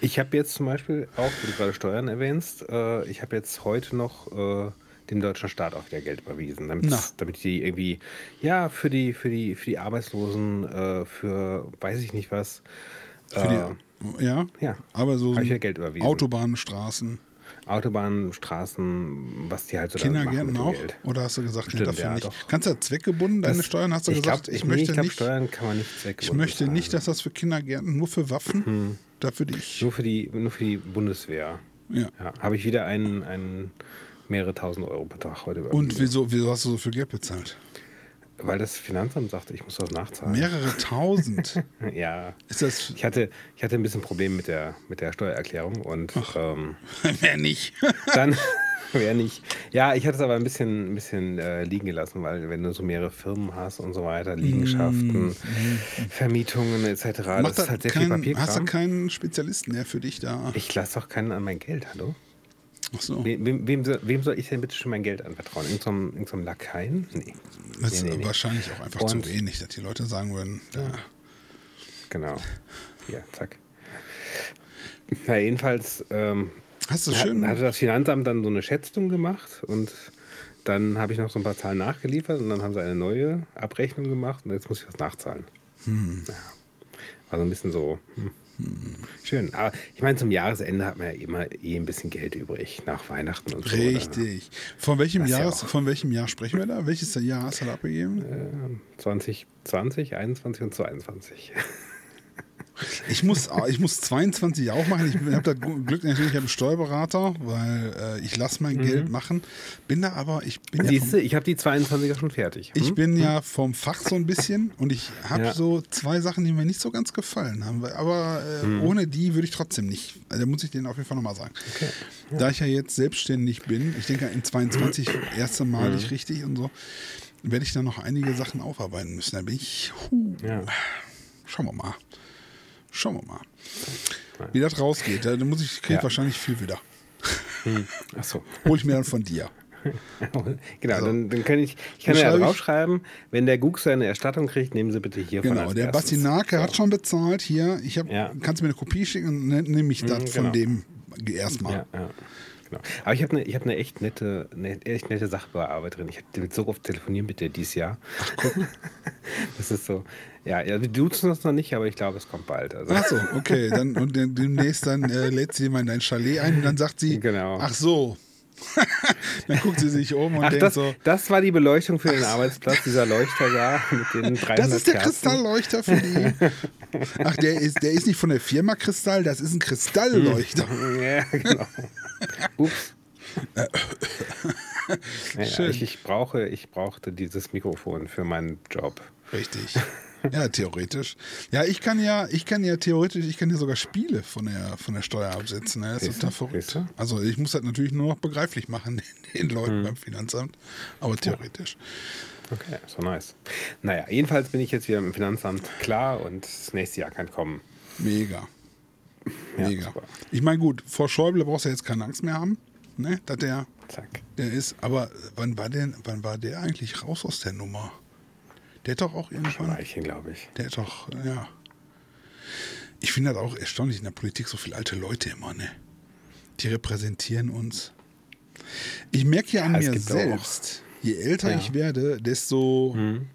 A: Ich habe jetzt zum Beispiel auch, wo du gerade Steuern erwähnst, äh, ich habe jetzt heute noch äh, dem deutschen Staat auch wieder Geld überwiesen, damit, die irgendwie, ja, für die, für die, für die Arbeitslosen, äh, für weiß ich nicht was.
B: Für
A: äh,
B: die, ja,
A: ja. ja Geld überwiesen.
B: Autobahnen, Straßen,
A: Autobahnen, Straßen, was die halt so
B: Kindergärten
A: machen
B: auch?
A: Geld.
B: Oder hast du gesagt, nee,
A: Stimmt,
B: dafür
A: ja,
B: nicht?
A: doch.
B: Kannst du zweckgebunden deine
A: Das-
B: Steuern? Hast du
A: ich
B: gesagt,
A: glaub,
B: ich,
A: nee,
B: möchte
A: ich glaub,
B: nicht.
A: Steuern kann man nicht
B: Ich
A: zweckgebunden
B: möchte nicht, dass das für Kindergärten nur für Waffen, dafür die ich.
A: Nur für die, nur für die Bundeswehr.
B: Ja.
A: Ja, habe ich wieder einen, einen mehrere tausend Euro pro Tag heute.
B: Und wieso, wieso hast du so viel Geld bezahlt?
A: Weil das Finanzamt sagte, ich muss das nachzahlen.
B: Mehrere tausend.
A: Ja.
B: Ist das.
A: Ich hatte, ich hatte ein bisschen Problem mit der, mit der Steuererklärung und ähm,
B: Wer nicht?
A: dann wäre nicht. Ja, ich hatte es aber ein bisschen, ein bisschen äh, liegen gelassen, weil wenn du so mehrere Firmen hast und so weiter, Liegenschaften, Vermietungen etc., das
B: Mm, Macht
A: ist halt sehr viel
B: kein, hast du keinen Spezialisten, der für dich da.
A: Ich lasse doch keinen an mein Geld, hallo?
B: So.
A: Wem, wem, wem, soll, ich denn bitte schon mein Geld anvertrauen? Irgend so einem, irgend so Lakaien? Nee.
B: Das ist
A: nee, nee, nee.
B: wahrscheinlich auch einfach
A: Und-
B: zu wenig, dass die Leute sagen würden, ja.
A: Genau. Ja, zack. Ja, jedenfalls ähm,
B: hast du
A: hat,
B: schön.
A: hatte das Finanzamt dann so eine Schätzung gemacht und dann habe ich noch so ein paar Zahlen nachgeliefert und dann haben sie eine neue Abrechnung gemacht und jetzt muss ich das nachzahlen.
B: Hm.
A: Ja. War so ein bisschen so. Hm. Schön. Aber ich meine, zum Jahresende hat man ja immer eh ein bisschen Geld übrig nach Weihnachten und so. oder?
B: Richtig. Von welchem,
A: ja
B: Jahres,
A: auch-
B: von welchem Jahr sprechen wir da? Welches Jahr hast du da abgegeben?
A: Ähm, 2020, 21 und 22.
B: Ich muss, ich muss 22 auch machen. Ich habe da Glück natürlich, ich habe einen Steuerberater, weil äh, ich lasse mein mhm. Geld machen. Bin da aber, ich bin
A: Siehst ja vom, du, ich habe die 22er schon fertig.
B: Hm? Ich bin ja vom Fach so ein bisschen und ich habe ja. so zwei Sachen, die mir nicht so ganz gefallen haben. Aber äh, mhm. ohne die würde ich trotzdem nicht. Also, da muss ich denen auf jeden Fall nochmal sagen. Okay. Ja. Da ich ja jetzt selbstständig bin, ich denke in 22 erste Mal mhm. nicht richtig und so, werde ich da noch einige Sachen aufarbeiten müssen. Da bin ich. Huh, ja. Schauen wir mal. Schauen wir mal. Wie das rausgeht. Da muss ich, kriege ja. wahrscheinlich viel wieder.
A: Hm. Achso.
B: Hol ich mir dann von dir.
A: genau, also, dann, dann kann ich, ich kann ja draufschreiben, wenn der Gug seine Erstattung kriegt, nehmen Sie bitte hier
B: genau, von Genau, der Bastinake so. hat schon bezahlt. Hier, ich hab, ja. kannst du mir eine Kopie schicken und ne, nehme ich das mhm, genau. von dem erstmal. Ja, ja.
A: Genau. Aber ich habe eine hab ne echt nette, eine echt nette Sachbearbeiterin. Ich habe so oft telefoniert mit der dieses Jahr. Ach, guck. das ist so. Ja, ja, wir duzen uns noch nicht, aber ich glaube, es kommt bald.
B: Also. Ach so, okay. Dann, und demnächst dann äh, lädt sie mal in dein Chalet ein und dann sagt sie, genau. ach so. dann guckt sie sich um und ach, denkt
A: das,
B: so.
A: Das war die Beleuchtung für den Arbeitsplatz, dieser Leuchter da mit den 300
B: Das ist der Kerzen. Kristallleuchter für die. Ach, der ist, der ist nicht von der Firma Kristall, das ist ein Kristallleuchter. ja, genau.
A: Ups. naja, ich, ich, brauche, ich brauchte dieses Mikrofon für meinen Job.
B: Richtig. Ja, theoretisch. Ja, ich kann ja, ich kann ja theoretisch, ich kann ja sogar Spiele von der, von der Steuer absetzen. Ne? Das ist total verrückt. Also ich muss das natürlich nur noch begreiflich machen den, Leuten hm. beim Finanzamt, aber theoretisch.
A: Okay, so nice. Naja, jedenfalls bin ich jetzt wieder im Finanzamt klar und das nächste Jahr kann kommen.
B: Mega. Mega. Ja, ich meine, gut, vor Schäuble brauchst du jetzt keine Angst mehr haben, ne? Dass der, Zack. der ist, aber wann war, der, wann war der eigentlich raus aus der Nummer? Der hat doch auch irgendwann.
A: Weichen, glaube ich.
B: Der hat doch, ja. Ich finde das auch erstaunlich in der Politik so viele alte Leute immer, ne? Die repräsentieren uns. Ich merke ja an ja, mir selbst, auch. je älter ja. ich werde, desto mhm.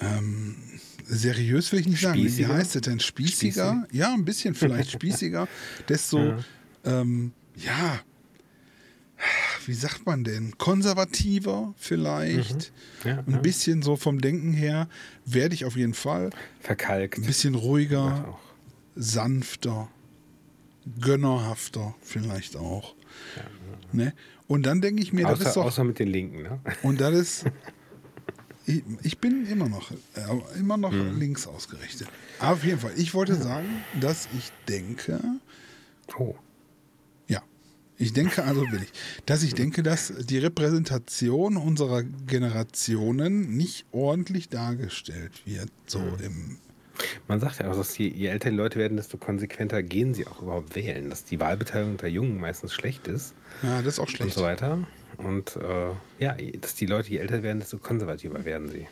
B: ähm, seriös will ich nicht sagen. Spießiger? Wie heißt es denn? Spießiger? Spießig? Ja, ein bisschen vielleicht spießiger. desto, ja. Ähm, ja, wie sagt man denn, konservativer vielleicht. Mhm. Ja, ein ja. bisschen so vom Denken her werde ich auf jeden Fall.
A: Verkalkt.
B: Ein bisschen ruhiger, sanfter, gönnerhafter vielleicht auch. Ja, ne? Und dann denke ich mir,
A: außer,
B: das ist doch.
A: Außer mit den Linken, ne?
B: Und das ist. ich, ich, bin immer noch, äh, immer noch mhm. links ausgerichtet. Aber auf jeden Fall, ich wollte sagen, dass ich denke. Oh ich denke, also will ich, dass ich denke, dass die Repräsentation unserer Generationen nicht ordentlich dargestellt wird, so mhm. im
A: man sagt ja auch, dass je, je, älter die Leute werden, desto konsequenter gehen sie auch überhaupt wählen. Dass die Wahlbeteiligung der Jungen meistens schlecht ist.
B: Ja, das ist auch schlecht.
A: Und so weiter. Und äh, ja, dass die Leute, je älter werden, desto konservativer werden sie.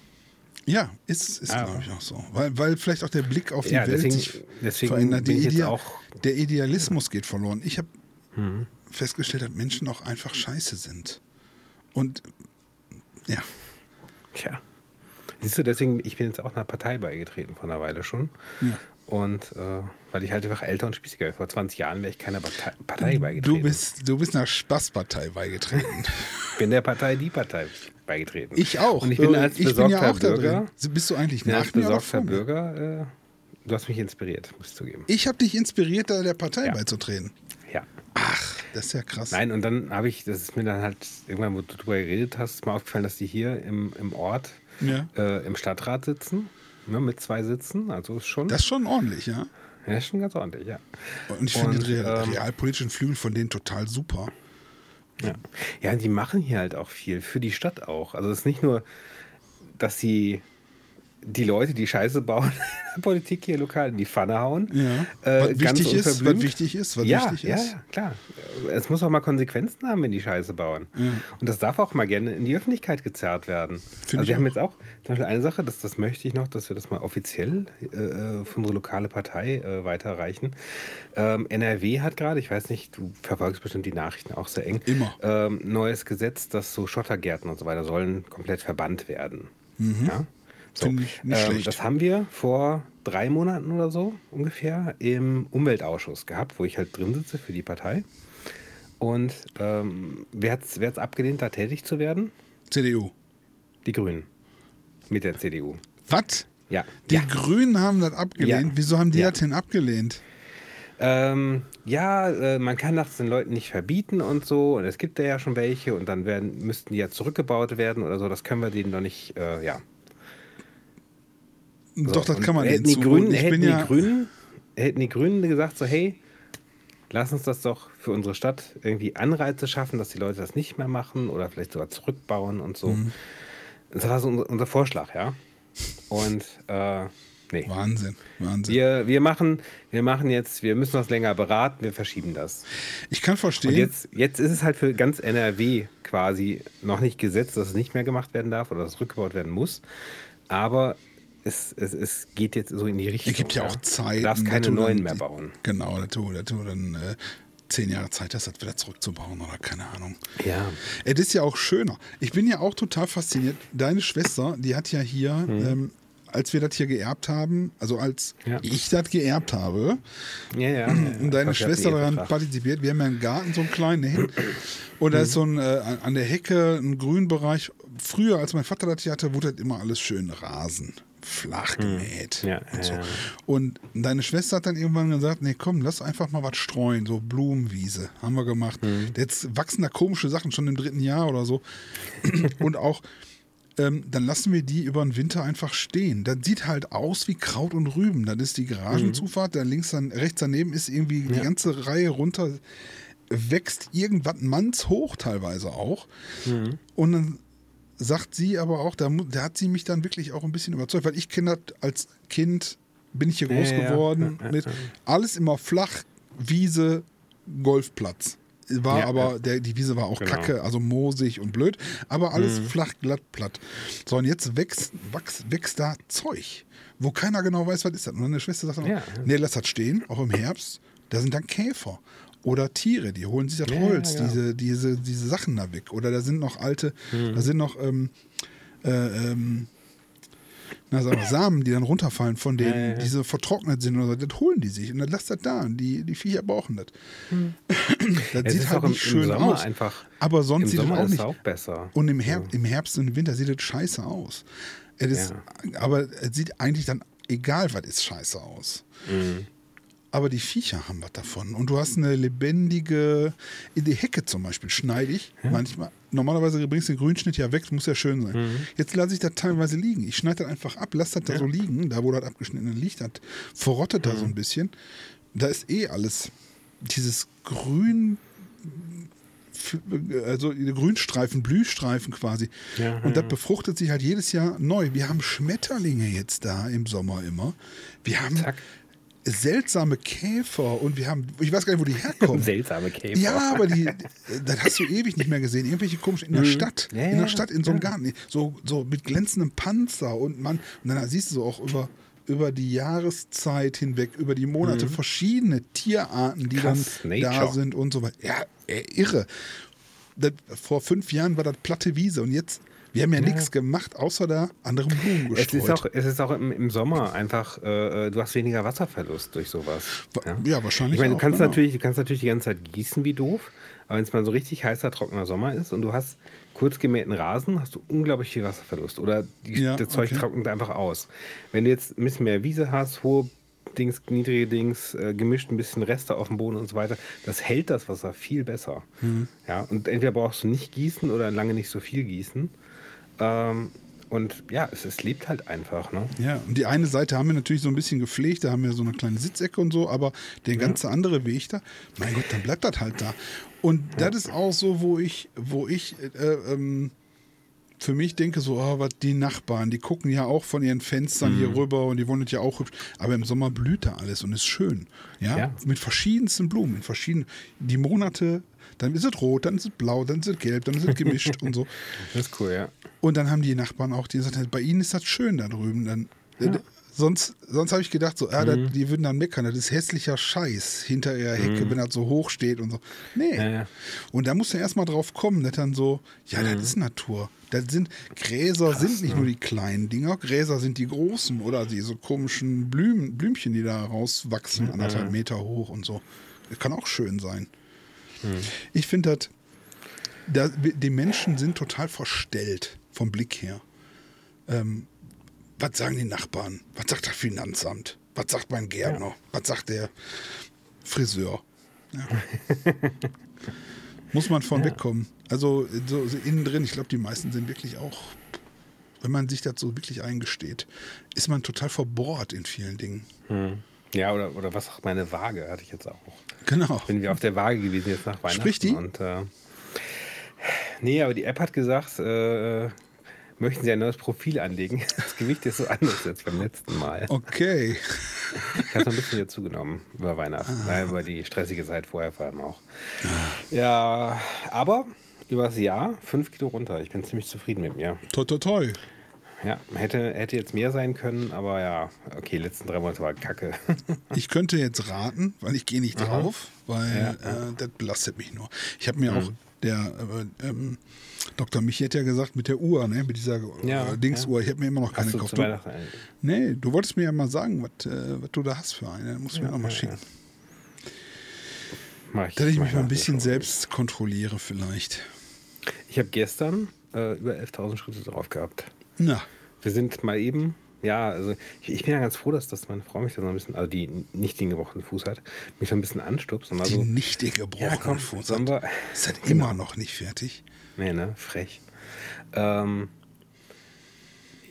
B: Ja, ist, ist glaube ich auch so. Weil, weil vielleicht auch der Blick auf die ja, Welt deswegen, sich deswegen verändert. Idea der Idealismus geht verloren. Ich habe mhm festgestellt hat, Menschen auch einfach scheiße sind. Und ja.
A: Tja. Siehst du, deswegen, ich bin jetzt auch einer Partei beigetreten vor einer Weile schon. Ja. Und äh, weil ich halt einfach älter und spießiger bin. Vor 20 Jahren wäre ich keiner Partei, Partei beigetreten.
B: Du bist, du bist einer Spaßpartei beigetreten.
A: ich bin der Partei die Partei beigetreten.
B: Ich auch.
A: Und ich bin als ich besorgter bin ja
B: Bürger. Bist du eigentlich nach
A: als besorgter Bürger? Äh, du hast mich inspiriert, muss ich zugeben.
B: Ich habe dich inspiriert, da der Partei ja. beizutreten.
A: Ja.
B: Ach, das ist ja krass.
A: Nein, und dann habe ich, das ist mir dann halt irgendwann, wo du drüber geredet hast, ist mir aufgefallen, dass die hier im, im Ort ja. äh, im Stadtrat sitzen, ne, mit zwei Sitzen. Also ist schon.
B: Das ist schon ordentlich, ja.
A: Ja, ist schon ganz ordentlich, ja.
B: Und ich finde den real, ähm, realpolitischen Flügel von denen total super.
A: Ja. ja, die machen hier halt auch viel, für die Stadt auch. Also es ist nicht nur, dass sie die Leute, die Scheiße bauen, Politik hier lokal in die Pfanne hauen.
B: Ja. Äh, was, wichtig ist, was wichtig ist, was
A: ja,
B: wichtig ist.
A: Ja, klar. Es muss auch mal Konsequenzen haben, wenn die Scheiße bauen. Ja. Und das darf auch mal gerne in die Öffentlichkeit gezerrt werden. Find also wir haben jetzt auch zum Beispiel eine Sache, das, das möchte ich noch, dass wir das mal offiziell äh, für unsere lokale Partei äh, weiterreichen. Ähm, NRW hat gerade, ich weiß nicht, du verfolgst bestimmt die Nachrichten auch sehr eng,
B: immer
A: ähm, neues Gesetz, dass so Schottergärten und so weiter sollen komplett verbannt werden. Mhm. Ja? So,
B: Finde ich nicht ähm, schlecht.
A: Das haben wir vor drei Monaten oder so ungefähr im Umweltausschuss gehabt, wo ich halt drin sitze für die Partei. Und ähm, wer hat es abgelehnt, da tätig zu werden?
B: CDU.
A: Die Grünen. Mit der CDU.
B: Was?
A: Ja.
B: Die
A: ja.
B: Grünen haben das abgelehnt.
A: Ja.
B: Wieso haben die
A: Ja.
B: das denn abgelehnt?
A: Ähm, ja, äh, man kann das den Leuten nicht verbieten und so. Und es gibt ja schon welche und dann werden, müssten die ja zurückgebaut werden oder so. Das können wir denen doch nicht, äh, ja. So,
B: Doch, das
A: und
B: kann man
A: hätten die Grünen, hätten
B: bin ja,
A: die Grünen, hätten die Grünen gesagt so, hey, lass uns das doch für unsere Stadt irgendwie Anreize schaffen, dass die Leute das nicht mehr machen oder vielleicht sogar zurückbauen und so.
B: Mhm.
A: Das war so unser, unser Vorschlag, ja. Und äh, nee.
B: Wahnsinn, Wahnsinn.
A: Wir, wir, machen, wir machen jetzt, wir müssen das länger beraten, wir verschieben das.
B: Ich kann
A: Und
B: verstehen,
A: jetzt, jetzt ist es halt für ganz NRW quasi noch nicht gesetzt, dass es nicht mehr gemacht werden darf oder dass es rückgebaut werden muss. Aber es, es, es geht jetzt so in die Richtung.
B: es gibt ja auch
A: Du
B: Zeiten.
A: darfst keine neuen mehr bauen.
B: Genau, da tun, da dann äh, zehn Jahre Zeit, das das wieder zurückzubauen oder keine Ahnung.
A: Ja.
B: Es ist ja auch schöner. Ich bin ja auch total fasziniert. Deine Schwester, die hat ja hier, ähm, als wir das hier geerbt haben, also als.
A: Ja.
B: ich das geerbt habe,
A: Ja, ja.
B: und deine Schwester daran partizipiert. Wir haben ja einen Garten, so einen kleinen hin. Und da ist so ein, äh, an- an der Hecke ein Grünbereich. Früher, als mein Vater das hier hatte, wurde das immer alles schön Rasen, flach gemäht.
A: Ja,
B: und, so.
A: ja, ja.
B: und deine Schwester hat dann irgendwann gesagt, nee, komm, lass einfach mal was streuen, so Blumenwiese. Haben wir gemacht.
A: Mhm.
B: Jetzt wachsen da komische Sachen schon im dritten Jahr oder so. und auch ähm, dann lassen wir die über den Winter einfach stehen. Das sieht halt aus wie Kraut und Rüben. Das ist die Garagenzufahrt, da links dann, rechts daneben ist irgendwie die ganze Reihe runter, wächst irgendwas mannshoch teilweise auch. Und dann sagt sie aber auch, da, da hat sie mich dann wirklich auch ein bisschen überzeugt, weil ich kenne als Kind, bin ich hier groß
A: Ja,
B: geworden,
A: ja,
B: mit alles immer flach, Wiese, Golfplatz. War
A: Ja,
B: aber. Der, die Wiese war auch
A: Genau.
B: kacke, also moosig und blöd, aber alles
A: Mhm.
B: flach, glatt, platt. So, und jetzt wächst, wächst, wächst da Zeug, wo keiner genau weiß, was ist das. Und meine Schwester sagt dann,
A: Ja,
B: auch,
A: ja.
B: nee, lass das stehen, auch im Herbst, da sind dann Käfer. Oder Tiere, die holen sich das
A: Ja,
B: Holz,
A: ja, ja.
B: diese, diese, diese Sachen da weg. Oder da sind noch alte,
A: Mhm.
B: da sind noch ähm, äh, ähm, na, sagen wir, Samen, die dann runterfallen von denen,
A: Ja, ja, ja.
B: die so vertrocknet sind oder so, das holen die sich und dann lasst das da. Und die, die Viecher brauchen das. das
A: Es
B: sieht halt
A: auch im,
B: nicht schön
A: im
B: aus.
A: einfach.
B: Aber sonst
A: Im
B: sieht
A: Sommer
B: es auch
A: ist
B: nicht.
A: auch besser.
B: Und im, Herb im Herbst und im Winter sieht es scheiße aus. Es ist, Aber es sieht eigentlich dann, egal was ist, scheiße aus.
A: Mhm.
B: Aber die Viecher haben was davon. Und du hast eine lebendige, in die Hecke zum Beispiel schneide ich manchmal. Normalerweise bringst du den Grünschnitt ja weg, muss ja schön sein.
A: Mhm.
B: Jetzt lasse ich das teilweise liegen. Ich schneide das einfach ab, lasse das da so liegen, da wo das abgeschnitten liegt, das verrottet
A: Mhm.
B: da so ein bisschen. Da ist eh alles, dieses Grün, also die Grünstreifen, Blühstreifen quasi.
A: Ja,
B: und
A: ja.
B: das befruchtet sich halt jedes Jahr neu. Wir haben Schmetterlinge jetzt da im Sommer immer. Wir haben
A: Zack.
B: Seltsame Käfer und wir haben, ich weiß gar nicht, wo die herkommen.
A: Seltsame Käfer.
B: Ja, aber die, das hast du ewig nicht mehr gesehen. Irgendwelche komischen, in der Stadt,
A: Mhm. Ja,
B: in der Stadt, in so einem
A: ja.
B: Garten, so, so mit glänzendem Panzer und man, und dann siehst du so auch über, über die Jahreszeit hinweg, über die Monate verschiedene Tierarten, die
A: Mhm. Krass,
B: dann da
A: Nature.
B: sind und so weiter. Ja, irre. Das, vor fünf Jahren war das platte Wiese und jetzt, wir haben ja, nichts gemacht, außer da andere Blumen
A: Es
B: gestreut.
A: ist auch, es ist auch im, im Sommer einfach, äh, du hast weniger Wasserverlust durch sowas.
B: Wa- ja, wahrscheinlich
A: Ich meine, du kannst,
B: genau.
A: natürlich, du kannst natürlich die ganze Zeit gießen wie doof, aber wenn es mal so richtig heißer, trockener Sommer ist und du hast kurz gemähten Rasen, hast du unglaublich viel Wasserverlust. Oder die,
B: Ja,
A: das Zeug
B: okay.
A: trocknet einfach aus. Wenn du jetzt ein bisschen mehr Wiese hast, hohe Dings, niedrige Dings, äh, gemischt ein bisschen Reste auf dem Boden und so weiter, das hält das Wasser viel besser.
B: Mhm.
A: Ja, und entweder brauchst du nicht gießen oder lange nicht so viel gießen. Ähm, und ja, es, es lebt halt einfach. Ne?
B: Ja, und die eine Seite haben wir natürlich so ein bisschen gepflegt, da haben wir so eine kleine Sitzecke und so, aber der ganze andere Weg da, mein Gott, dann bleibt das halt da. Und das ist auch so, wo ich, wo ich äh, ähm, für mich denke, so, oh, was die Nachbarn, die gucken ja auch von ihren Fenstern hier rüber und die wollen das ja auch hübsch. Aber im Sommer blüht da alles und ist schön. Ja,
A: Ja.
B: mit verschiedensten Blumen, in verschiedenen, die Monate, dann ist es rot, dann ist es blau, dann ist es gelb, dann ist es gemischt und so.
A: Das ist cool, ja.
B: Und dann haben die Nachbarn auch, die gesagt, bei ihnen ist das schön da drüben. Dann, äh, Sonst, sonst habe ich gedacht, so, ah, das,
A: Mhm.
B: die würden dann meckern, das ist hässlicher Scheiß hinter ihrer Hecke, wenn das so hoch steht und so. Nee.
A: Ja, ja.
B: Und da musst du erstmal drauf kommen, dass dann so, ja,
A: Mhm.
B: das ist Natur. Das sind, Gräser sind nicht nur die kleinen Dinger, Gräser sind die großen oder diese komischen Blümen, Blümchen, die da rauswachsen, anderthalb Meter hoch und so. Das kann auch schön sein.
A: Mhm.
B: Ich finde das, da, die Menschen sind total verstellt vom Blick her. Ähm, Was sagen die Nachbarn? Was sagt das Finanzamt? Was sagt mein Gärtner? Ja. Was sagt der Friseur? Ja. Muss man von ja. wegkommen. Also so, so innen drin, ich glaube, die meisten sind wirklich auch, wenn man sich das so wirklich eingesteht, ist man total verbohrt in vielen Dingen.
A: Hm. Ja, oder, oder was sagt meine Waage, hatte ich jetzt auch.
B: Genau.
A: Bin wir auf der Waage gewesen jetzt nach Weihnachten.
B: Spricht die?
A: Und, äh, nee, aber die App hat gesagt, äh, möchten Sie ein neues Profil anlegen? Das Gewicht ist so anders als beim letzten Mal.
B: Okay.
A: Ich habe so ein bisschen hier zugenommen über Weihnachten, ah. über die stressige Zeit vorher vor allem auch. Ah. Ja, aber über das Jahr fünf Kilo runter. Ich bin ziemlich zufrieden mit mir.
B: Toi, toi, toi.
A: Ja, hätte, hätte jetzt mehr sein können, aber ja, okay, letzten drei Monate war kacke.
B: ich könnte jetzt raten, weil ich gehe nicht drauf, Aha. weil ja, ja. Äh, das belastet mich nur. Ich habe mir mhm. auch der äh, ähm, Dr. Michi hat ja gesagt, mit der Uhr, ne, mit dieser ja, äh, Dingsuhr, ich habe mir immer noch keine gekauft. Du, nee, du wolltest mir ja mal sagen, was, äh, du da hast für eine. Musst du ja, mir auch mal schicken. Mach ich, Dass ich mich mal ein bisschen selbst kontrolliere vielleicht.
A: Ich habe gestern äh, über 11.000 Schritte drauf gehabt.
B: Na.
A: Wir sind mal eben ja, also ich, ich, bin ja ganz froh, dass, dass meine Frau mich da so ein bisschen, also die nicht den gebrochenen Fuß hat, mich so ein bisschen anstupst. Und
B: die
A: so,
B: nicht den gebrochenen ja, komm, Fuß hat. Wir, ist immer genau. noch nicht fertig?
A: Nee, ne? Frech. Ähm,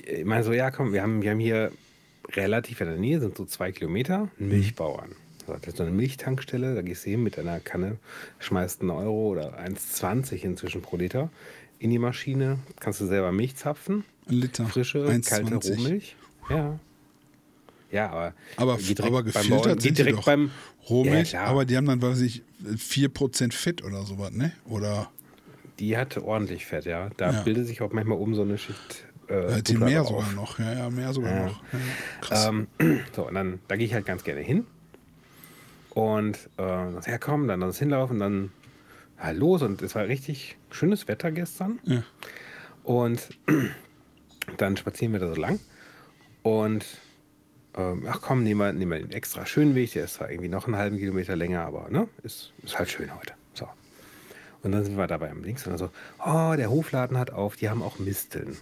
A: ich meine so, ja komm, wir haben, wir haben hier relativ in der Nähe, sind so zwei Kilometer, einen Milchbauern. Also das ist so eine Milchtankstelle, da gehst du hin mit einer Kanne, schmeißt einen Euro oder 1,20 inzwischen pro Liter in die Maschine, kannst du selber Milch zapfen.
B: Ein Liter.
A: Frische, 1, kalte Rohmilch. Ja. Ja, aber,
B: aber, aber gefiltert sind direkt beim Rohmilch, ja, aber die haben dann, weiß ich, 4% Fett oder sowas, ne? Oder?
A: Die hatte ordentlich Fett, ja. Da ja. bildet sich auch manchmal um so eine Schicht.
B: Äh, die mehr auf. sogar noch, ja, ja, mehr sogar ja. noch.
A: Krass. Ähm, so, und dann, da gehe ich halt ganz gerne hin. Und äh, ja, komm, dann das hinlaufen, dann ja, los. Und es war richtig schönes Wetter gestern. Ja. Und dann spazieren wir da so lang. Und ähm, ach komm, nehmen wir, nehmen wir den extra schönen Weg. Der ist zwar irgendwie noch einen halben Kilometer länger, aber ne, ist, ist halt schön heute. So. Und dann sind wir dabei am Links und dann so, oh, der Hofladen hat auf, die haben auch Misteln.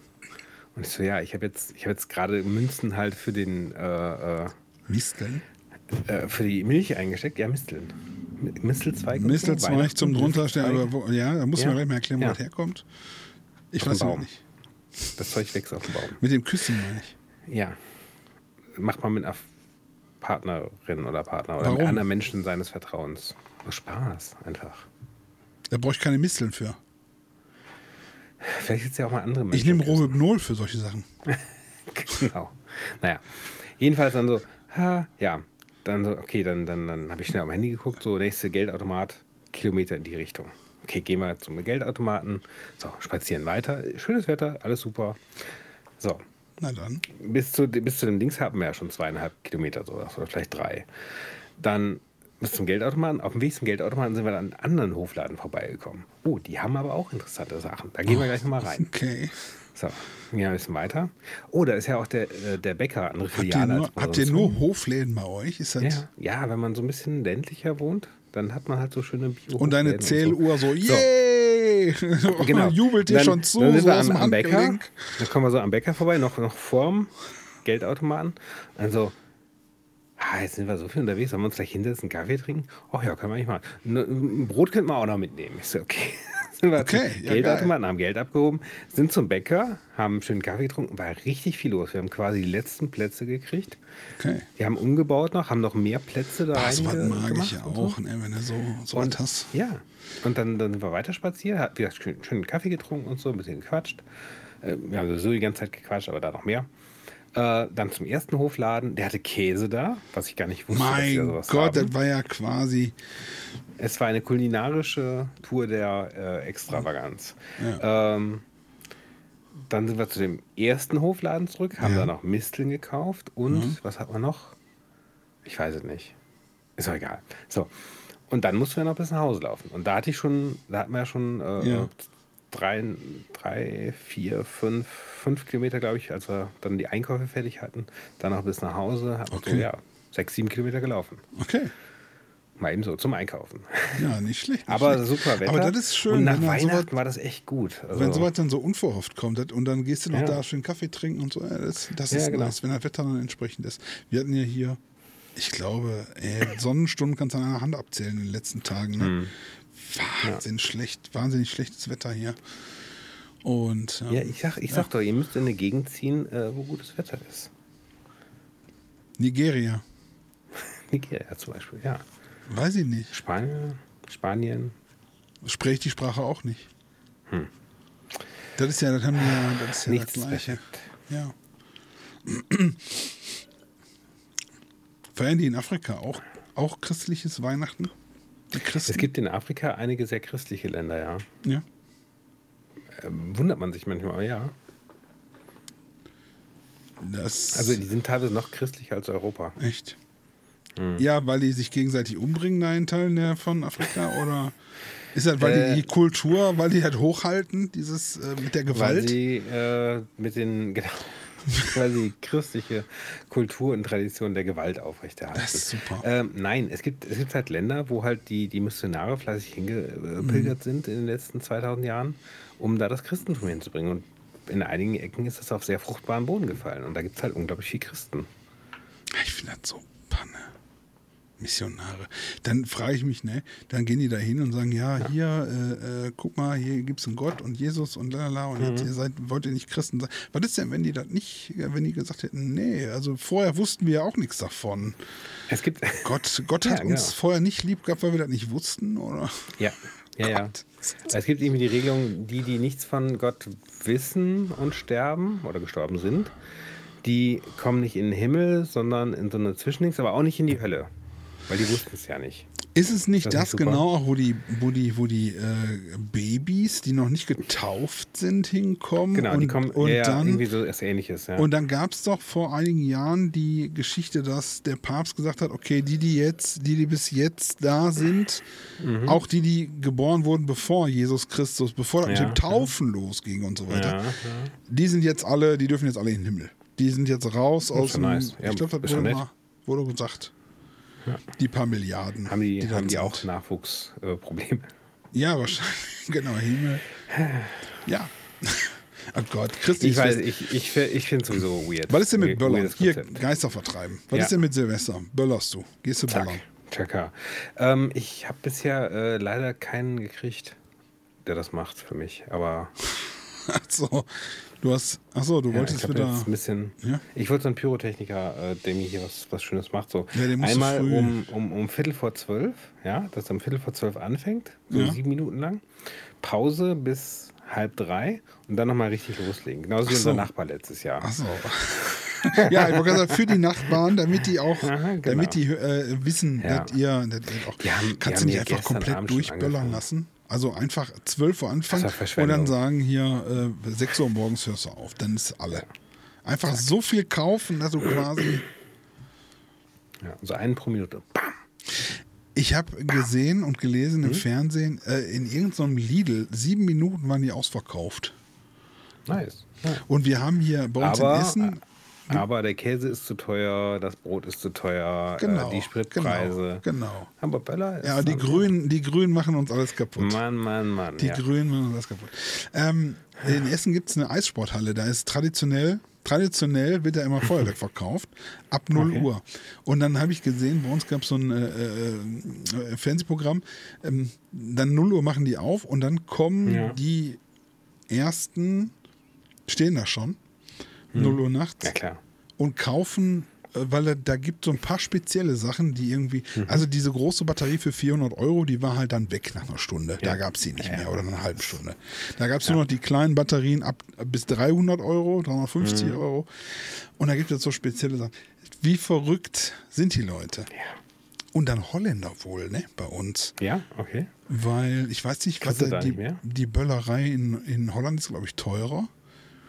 A: Und ich so, ja, ich habe jetzt, hab jetzt gerade Münzen halt für den äh,
B: äh, Misteln?
A: Äh, für die Milch eingesteckt. Ja, Misteln. Mistelzweig.
B: Mistelzweig zum drunterstellen, aber wo, ja, da muss ja. man gleich mal erklären, wo ja. das herkommt. Ich weiß es nicht.
A: Das Zeug wächst auf dem Baum.
B: Mit dem Küssen meine ich.
A: Ja. Macht man mit einer Partnerin oder Partner oder Warum? mit anderen Menschen seines Vertrauens. Aus Spaß, einfach.
B: Da brauche ich keine Misteln für.
A: Vielleicht es ja auch mal andere Menschen.
B: Ich nehme Rohypnol für solche Sachen.
A: genau. Naja. Jedenfalls dann so, ha, ja. Dann so, okay, dann, dann, dann habe ich schnell mein Handy geguckt, so nächste Geldautomat, Kilometer in die Richtung okay, gehen wir zum Geldautomaten. So, spazieren weiter. Schönes Wetter, alles super. So.
B: Na dann.
A: Bis zu, bis zu dem Dings hatten wir ja schon zweieinhalb Kilometer so, oder vielleicht drei. Dann bis zum Geldautomaten. Auf dem Weg zum Geldautomaten sind wir dann an anderen Hofladen vorbeigekommen. Oh, die haben aber auch interessante Sachen. Da gehen wir gleich nochmal rein.
B: Okay.
A: So, gehen wir ein bisschen weiter. Oh, da ist ja auch der, äh, der Bäcker, andere Filiale.
B: Habt ihr nur, habt ihr nur Hofläden bei euch?
A: Ist das ja, ja, wenn man so ein bisschen ländlicher wohnt, dann hat man halt so schöne
B: bio Und deine Zähluhr so, yay! So. Genau. Jubelt dir schon zu.
A: Dann sind wir am, am Bäcker. Dann kommen wir so am Bäcker vorbei, noch, noch vorm Geldautomaten. Also, ah, jetzt sind wir so viel unterwegs, sollen wir uns gleich hinsetzen, einen Kaffee trinken? Ach ja, können wir nicht mal. Ein Brot könnten wir auch noch mitnehmen. Ich so, okay. okay, ja, Geldautomaten, haben Geld abgehoben, sind zum Bäcker, haben einen schönen Kaffee getrunken, war richtig viel los. Wir haben quasi die letzten Plätze gekriegt.
B: Okay.
A: Die haben umgebaut noch, haben noch mehr Plätze da
B: rein. Das mag ich ja auch, so. ne, wenn du so, so
A: und, hast. Ja, und dann, dann sind wir weiter spaziert, hat wieder schön, schönen Kaffee getrunken und so, ein bisschen gequatscht. Äh, wir haben so die ganze Zeit gequatscht, aber da noch mehr. Äh, dann zum ersten Hofladen, der hatte Käse da, was ich gar nicht wusste.
B: Mein Gott, haben. das war ja quasi.
A: Es war eine kulinarische Tour der äh, Extravaganz. Ja. Ähm, dann sind wir zu dem ersten Hofladen zurück, haben ja. da noch Misteln gekauft und mhm. was hat man noch? Ich weiß es nicht. Ist doch egal. So. Und dann mussten wir noch bis nach Hause laufen. Und da hatte ich schon, da hatten wir ja schon äh, ja drei, drei, vier, fünf, fünf Kilometer, glaube ich, als wir dann die Einkäufe fertig hatten. Danach bis nach Hause, hat okay. so, ja, sechs, sieben Kilometer gelaufen.
B: Okay.
A: Mal eben so zum Einkaufen.
B: Ja, nicht schlecht. Nicht
A: Aber
B: schlecht.
A: super Wetter.
B: Aber das ist schön.
A: Und nach Weihnachten
B: sowas-
A: war das echt gut. Also,
B: Wenn sowas dann so unverhofft kommt und dann gehst du noch
A: Ja.
B: da schön Kaffee trinken und so, ja, das, das
A: Ja,
B: ist
A: genau.
B: nice, wenn das Wetter dann entsprechend ist. Wir hatten ja hier, ich glaube, ey, Sonnenstunden kannst du an einer Hand abzählen in den letzten Tagen. Ne?
A: Hm.
B: Wahnsinn schlecht, wahnsinnig schlechtes Wetter hier. Und ähm,
A: ja, ich sag, ich sag doch, ihr müsst in eine Gegend ziehen, äh, wo gutes Wetter ist.
B: Nigeria,
A: Nigeria zum Beispiel, ja.
B: Weiß ich nicht.
A: Spanien, Spanien.
B: Spreche ich die Sprache auch nicht. Das ist ja, das haben wir ja, das ist ja
A: Hm. Nichts
B: das Gleiche.
A: perfekt.
B: Ja. Feiern die in Afrika auch, auch christliches Weihnachten?
A: Es gibt in Afrika einige sehr christliche Länder, ja.
B: ja.
A: Ähm, wundert man sich manchmal, aber ja.
B: Das
A: Also die sind teilweise noch christlicher als Europa.
B: echt.
A: Hm.
B: Ja, weil die sich gegenseitig umbringen da in Teilen der von Afrika oder ist das, weil die,
A: Äh,
B: die Kultur, weil die halt hochhalten, dieses äh, mit der
A: Weil
B: Gewalt?
A: sie äh, mit den, genau, weil sie christliche Kultur und Tradition der Gewalt aufrechterhalten.
B: Das ist super.
A: Ähm, nein, es gibt, es gibt halt Länder, wo halt die, die Missionare fleißig hingepilgert
B: Mhm.
A: sind in den letzten 2000 Jahren, um da das Christentum hinzubringen. Und in einigen Ecken ist das auf sehr fruchtbaren Boden gefallen. Und da gibt es halt unglaublich viel Christen.
B: Ich finde das so Panne. Missionare. Dann frage ich mich, ne, dann gehen die da hin und sagen, ja, hier, äh, äh, guck mal, hier gibt es einen Gott und Jesus und lalala und
A: Mhm.
B: jetzt ihr seid, wollt ihr nicht Christen sein. Was ist denn, wenn die das nicht, wenn die gesagt hätten, nee, also vorher wussten wir ja auch nichts davon.
A: Es gibt.
B: Gott, Gott
A: Ja,
B: hat uns
A: genau.
B: vorher nicht lieb gehabt, weil wir das nicht wussten, oder?
A: Ja, ja, ja. Es gibt irgendwie die Regelung, die, die nichts von Gott wissen und sterben oder gestorben sind, die kommen nicht in den Himmel, sondern in so eine Zwischendings, aber auch nicht in die Hölle. Weil die wussten es ja nicht.
B: Ist es nicht
A: Das
B: das, genau auch, wo die, wo die, wo die äh, Babys, die noch nicht getauft sind, hinkommen?
A: Genau,
B: und,
A: die kommen
B: und
A: ja, ja,
B: dann
A: irgendwie so etwas ähnliches. Ja.
B: Und dann gab es doch vor einigen Jahren die Geschichte, dass der Papst gesagt hat, okay, die, die jetzt, die, die bis jetzt da sind,
A: Mhm.
B: auch die, die geboren wurden bevor Jesus Christus, bevor das
A: Ja,
B: mit dem Taufen losging und so weiter,
A: ja, ja.
B: die sind jetzt alle, die dürfen jetzt alle in den Himmel. Die sind jetzt raus aus dem,
A: nice. Ja,
B: ich glaube, das wurde, mal, wurde gesagt. Die paar Milliarden.
A: Haben die,
B: da
A: haben die auch Nachwuchsprobleme?
B: Ja, wahrscheinlich. Genau, Himmel. Ja. Oh Gott, Christi.
A: ich weiß, ich, ich, ich finde es sowieso weird.
B: Was ist denn mit Böllern? Hier. Geister vertreiben. Was
A: Ja.
B: ist denn mit Silvester? Böllerst du? Gehst du
A: Zack,
B: böllern?
A: Chaka. Ähm, ich habe bisher äh, leider keinen gekriegt, der das macht für mich. Aber
B: Achso, du hast. Achso, du
A: ja,
B: wolltest
A: ich
B: wieder.
A: jetzt ein bisschen.
B: Ja?
A: Ich wollte so einen Pyrotechniker, äh, der mir hier was, was Schönes macht. So.
B: Ja, so
A: Einmal
B: früh.
A: um, um, um Viertel vor zwölf, ja, dass um Viertel vor zwölf anfängt, so sieben Minuten lang. Pause bis halb drei und dann nochmal richtig loslegen. Genauso wie
B: so.
A: unser Nachbar letztes Jahr.
B: Achso. ja, ich wollte gerade sagen, für die Nachbarn, damit die auch,
A: Aha, genau.
B: damit die äh, wissen,
A: Ja.
B: dass, ihr, dass ihr auch.
A: Die haben-
B: kannst du nicht einfach komplett
A: Abend
B: durchböllern lassen? Also einfach 12 Uhr anfangen und dann sagen hier äh, 6 Uhr morgens hörst du auf, dann ist alle. Einfach so viel kaufen, dass du quasi.
A: Ja, so einen pro Minute. Bam.
B: Ich habe gesehen und gelesen
A: Hm?
B: im Fernsehen, äh, in irgendeinem Lidl, sieben Minuten waren die ausverkauft.
A: Nice. Ja.
B: Und wir haben hier bei uns
A: Aber,
B: in Essen.
A: Aber der Käse ist zu teuer, das Brot ist zu teuer,
B: Genau,
A: äh, die Spritpreise.
B: Genau, genau.
A: Böller ist
B: Ja, die Grünen, die Grünen machen uns alles kaputt.
A: Mann, Mann, Mann.
B: Die
A: ja.
B: Grünen machen uns alles kaputt. Ähm, in Essen gibt es eine Eissporthalle, da ist traditionell, traditionell wird da immer Feuerwerk verkauft, ab 0
A: Okay.
B: Uhr. Und dann habe ich gesehen, bei uns gab es so ein äh, äh, Fernsehprogramm, ähm, dann 0 Uhr machen die auf und dann kommen
A: Ja.
B: die ersten, stehen da schon, 0 Uhr nachts
A: Hm. Ja, klar.
B: und kaufen, äh, weil da, da gibt so ein paar spezielle Sachen, die irgendwie,
A: Mhm.
B: also diese große Batterie für 400 Euro, die war halt dann weg nach einer Stunde. Da
A: Ja.
B: gab es sie nicht
A: Ja,
B: mehr oder nach einer halben Stunde. Da gab es nur noch die kleinen Batterien ab bis 300 Euro, 350
A: Mhm.
B: Euro. Und da gibt es so spezielle Sachen. Wie verrückt sind die Leute?
A: Ja.
B: Und dann Holländer wohl, ne, bei uns.
A: Ja, okay.
B: Weil ich weiß nicht, was da
A: da
B: die,
A: nicht
B: die Böllerei in, in Holland ist, glaube ich, teurer.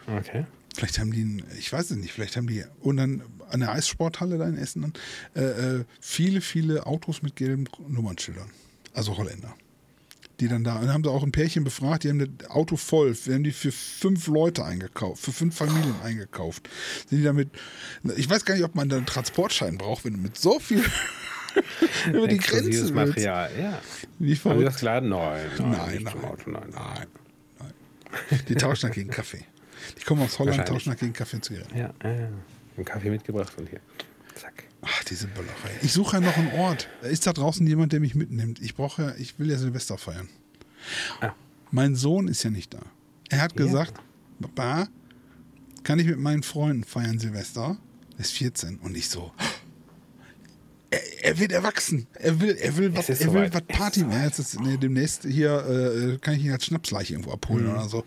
A: Okay.
B: Vielleicht haben die, ich weiß es nicht, vielleicht haben die, und dann an der Eissporthalle da in Essen, dann, äh, äh, viele, viele Autos mit gelben Nummernschildern. Also Holländer. Die dann da, und dann haben sie auch ein Pärchen befragt, die haben das Auto voll, wir haben die für fünf Leute eingekauft, für fünf Familien eingekauft. Sind die damit, ich weiß gar nicht, ob man da einen Transportschein braucht, wenn du mit so viel über die Grenze willst.
A: Material, ja.
B: Wie
A: Haben Sie das geladen? Nein,
B: nein, nein, nein,
A: nein.
B: Die tauschen gegen Kaffee. Die kommen aus Holland, tauschen gegen Kaffee und Zigaretten.
A: Ja, ja, ja. Einen Kaffee mitgebracht und hier. Zack.
B: Ach, diese Böllerei. Ich suche ja noch einen Ort. Ist da draußen jemand, der mich mitnimmt? Ich brauche ja, ich will ja Silvester feiern.
A: Ah.
B: Mein Sohn ist ja nicht da. Er hat
A: Ja.
B: gesagt, Papa, kann ich mit meinen Freunden feiern Silvester? Er ist 14 und ich so. Er, er wird erwachsen. Er will, er will was, er will was Party
A: ist
B: mehr. Jetzt ist, nee, demnächst hier äh, kann ich ihn als Schnapsleiche irgendwo abholen
A: Mhm.
B: oder so.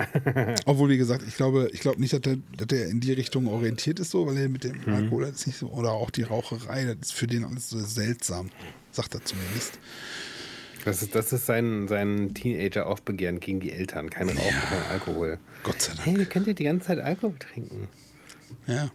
B: Obwohl, wie gesagt, ich glaube, ich glaube nicht, dass er, dass er in die Richtung orientiert ist, so, weil er mit dem
A: Mhm.
B: Alkohol ist nicht so. Oder auch die Raucherei, das ist für den alles so seltsam. Sagt er zumindest.
A: Das ist, das ist sein, sein Teenager-Aufbegehren gegen die Eltern. Kein Rauchen, kein Alkohol.
B: Gott sei Dank.
A: Hey, ihr könnt ja die ganze Zeit Alkohol trinken.
B: Ja.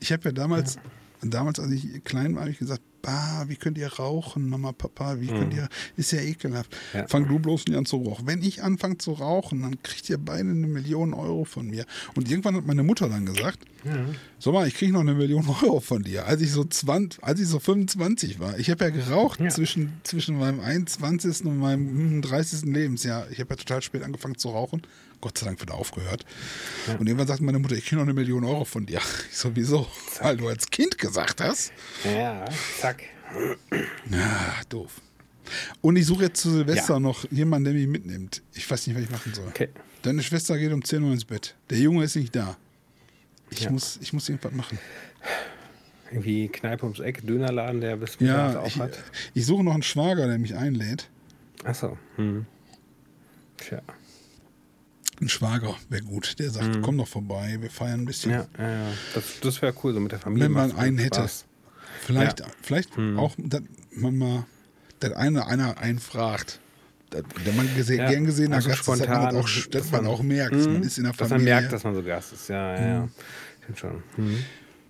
B: Ich habe ja damals, damals, als ich klein war, habe ich gesagt, bah, wie könnt ihr rauchen, Mama, Papa, wie könnt ihr, ist ja ekelhaft.
A: Ja.
B: Fang du bloß nicht an zu rauchen. Wenn ich anfange zu rauchen, dann kriegt ihr beide eine Million Euro von mir. Und irgendwann hat meine Mutter dann gesagt, sag mal, ich kriege noch eine Million Euro von dir. Als ich so 20, als ich so 25 war, ich habe ja geraucht
A: Ja.
B: zwischen, zwischen meinem 21. und meinem 30. Lebensjahr. Ich habe ja total spät angefangen zu rauchen. Gott sei Dank wieder aufgehört. Und irgendwann sagte meine Mutter, ich kriege noch eine Million Euro von dir. Ich so, wieso? Weil du als Kind gesagt hast.
A: Ja, zack.
B: Ja, doof. Und ich suche jetzt zu Silvester
A: Ja.
B: noch jemanden, der mich mitnimmt. Ich weiß nicht, was ich machen soll.
A: Okay.
B: Deine Schwester geht um 10 Uhr ins Bett. Der Junge ist nicht da. Ich,
A: Ja.
B: muss, ich muss irgendwas machen.
A: Irgendwie Kneipe ums Eck, Dönerladen, der bis
B: Ja,
A: auf
B: ich,
A: hat.
B: ich suche noch einen Schwager, der mich einlädt.
A: Achso. Hm. Tja.
B: Ein Schwager wäre gut. Der sagt, komm doch vorbei, wir feiern ein bisschen.
A: Mhm. Ja, ja, ja. Das, das wäre cool, so mit der Familie.
B: Wenn man einen
A: Spaß.
B: hätte. Vielleicht,
A: Ja. Mhm.
B: vielleicht auch, dass man mal, dass einer, einer einen fragt. Dass, wenn man gese
A: Ja,
B: gern gesehener
A: also
B: Gast ist, dass man,
A: spontan,
B: auch, dass
A: dass
B: man
A: man-
B: auch merkt, man ist in der
A: Dass
B: Familie.
A: man merkt, dass man so Gast ist. Ja, ja, ja. Stimmt schon. Hm.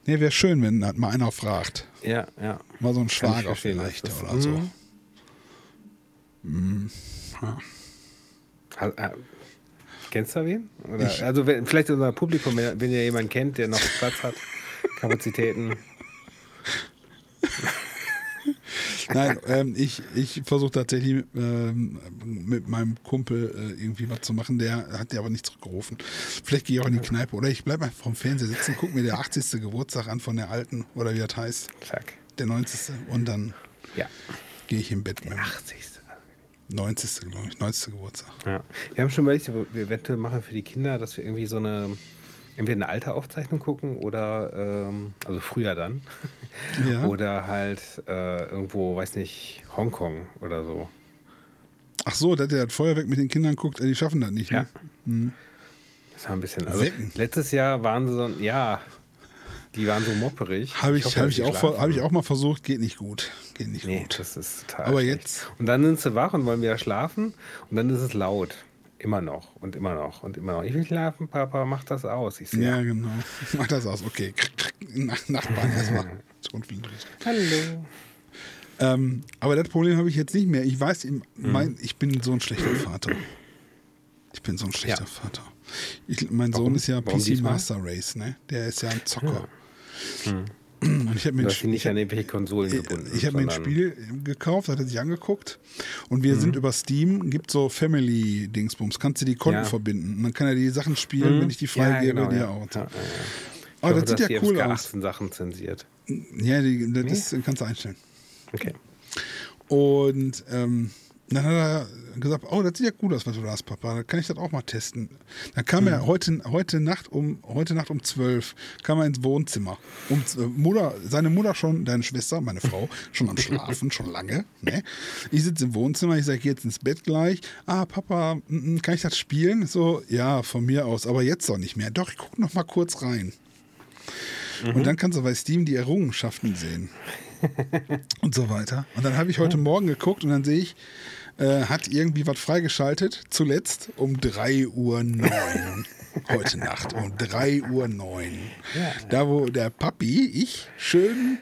B: Nee, wäre schön, wenn halt mal einer fragt.
A: Ja, ja.
B: Mal so ein
A: ich
B: Schwager vielleicht oder so.
A: Mhm.
B: Mhm.
A: Kennst du wen? Oder, also wenn, vielleicht unser Publikum, wenn, wenn ihr jemanden kennt, der noch Platz hat, Kapazitäten.
B: Nein, ähm, ich, ich versuche tatsächlich ähm, mit meinem Kumpel äh, irgendwie was zu machen. Der hat ja aber nicht zurückgerufen. Vielleicht gehe ich auch in die Kneipe oder ich bleibe einfach vom Fernseher sitzen, gucke mir der 80. Geburtstag an von der alten oder wie das heißt,
A: Zack.
B: der 90. und dann
A: Ja.
B: gehe ich im Bett mit dem
A: 80.
B: 90. glaube ich, 90. Geburtstag.
A: Ja. Wir haben schon überlegt, ob wir eventuell machen für die Kinder, dass wir irgendwie so eine, entweder eine alte Aufzeichnung gucken oder, ähm, also früher dann,
B: Ja.
A: oder halt äh, irgendwo, weiß nicht, Hongkong oder so.
B: Ach so, dass der das Feuerwerk mit den Kindern guckt, äh, die schaffen das nicht.
A: Ja.
B: Ne?
A: Das war ein bisschen. Also letztes Jahr waren sie so, ja, die waren so mopperig.
B: Habe ich,
A: hoffe,
B: hab ich, auch, hab ich auch mal versucht, geht nicht gut. Geht nicht
A: Nee,
B: gut.
A: das ist total.
B: Aber
A: schlecht.
B: jetzt-
A: Und dann sind sie wach und wollen wieder schlafen und dann ist es laut. Immer noch und immer noch und immer noch. Ich will schlafen, Papa, mach das aus. Ich
B: Ja, genau. Mach das aus. Okay. Nach, Nachbarn erstmal.
A: Hallo.
B: Ähm, aber das Problem habe ich jetzt nicht mehr. Ich weiß,
A: Mhm.
B: mein, ich bin so ein schlechter Vater. Ich bin so ein schlechter
A: Ja.
B: Vater. Ich, mein
A: Warum?
B: Sohn ist ja
A: Warum
B: PC
A: diesmal?
B: Master Race, ne? Der ist ja ein Zocker. Und ich habe mir,
A: ihn nicht
B: Spiel-
A: an irgendwelche Konsolen gebunden.
B: ich habe mir ein Spiel gekauft, hat er sich angeguckt. Und wir
A: Mhm.
B: sind über Steam, gibt so Family-Dingsbums. Kannst du die Konten
A: Ja.
B: verbinden. Und dann kann er die Sachen spielen, wenn ich die
A: Ja,
B: freigebe,
A: genau,
B: dir
A: ja.
B: auch.
A: Ja, ja, ja.
B: Oh,
A: Ich
B: das sieht ja
A: die
B: cool aus.
A: 18 Sachen zensiert.
B: Ja, die, das kannst du einstellen.
A: Okay.
B: Und ähm, dann hat er gesagt, oh, das sieht ja gut aus, was du da hast, Papa. Dann kann ich das auch mal testen. Dann kam er heute, heute Nacht um heute Nacht um 12 kam er ins Wohnzimmer. Äh, Mutter, seine Mutter schon, deine Schwester, meine Frau, schon am Schlafen, schon lange. Ne? Ich sitze im Wohnzimmer, ich sage, jetzt ins Bett gleich. Ah, Papa, kann ich das spielen? So, ja, von mir aus, aber jetzt doch nicht mehr. Doch, ich gucke noch mal kurz rein. Und dann kannst du bei Steam die Errungenschaften sehen und so weiter. Und dann habe ich heute Morgen geguckt und dann sehe ich, äh, hat irgendwie was freigeschaltet, zuletzt um 3.09 Uhr. heute Nacht um 3.09 Uhr. Da, wo der Papi, ich, schön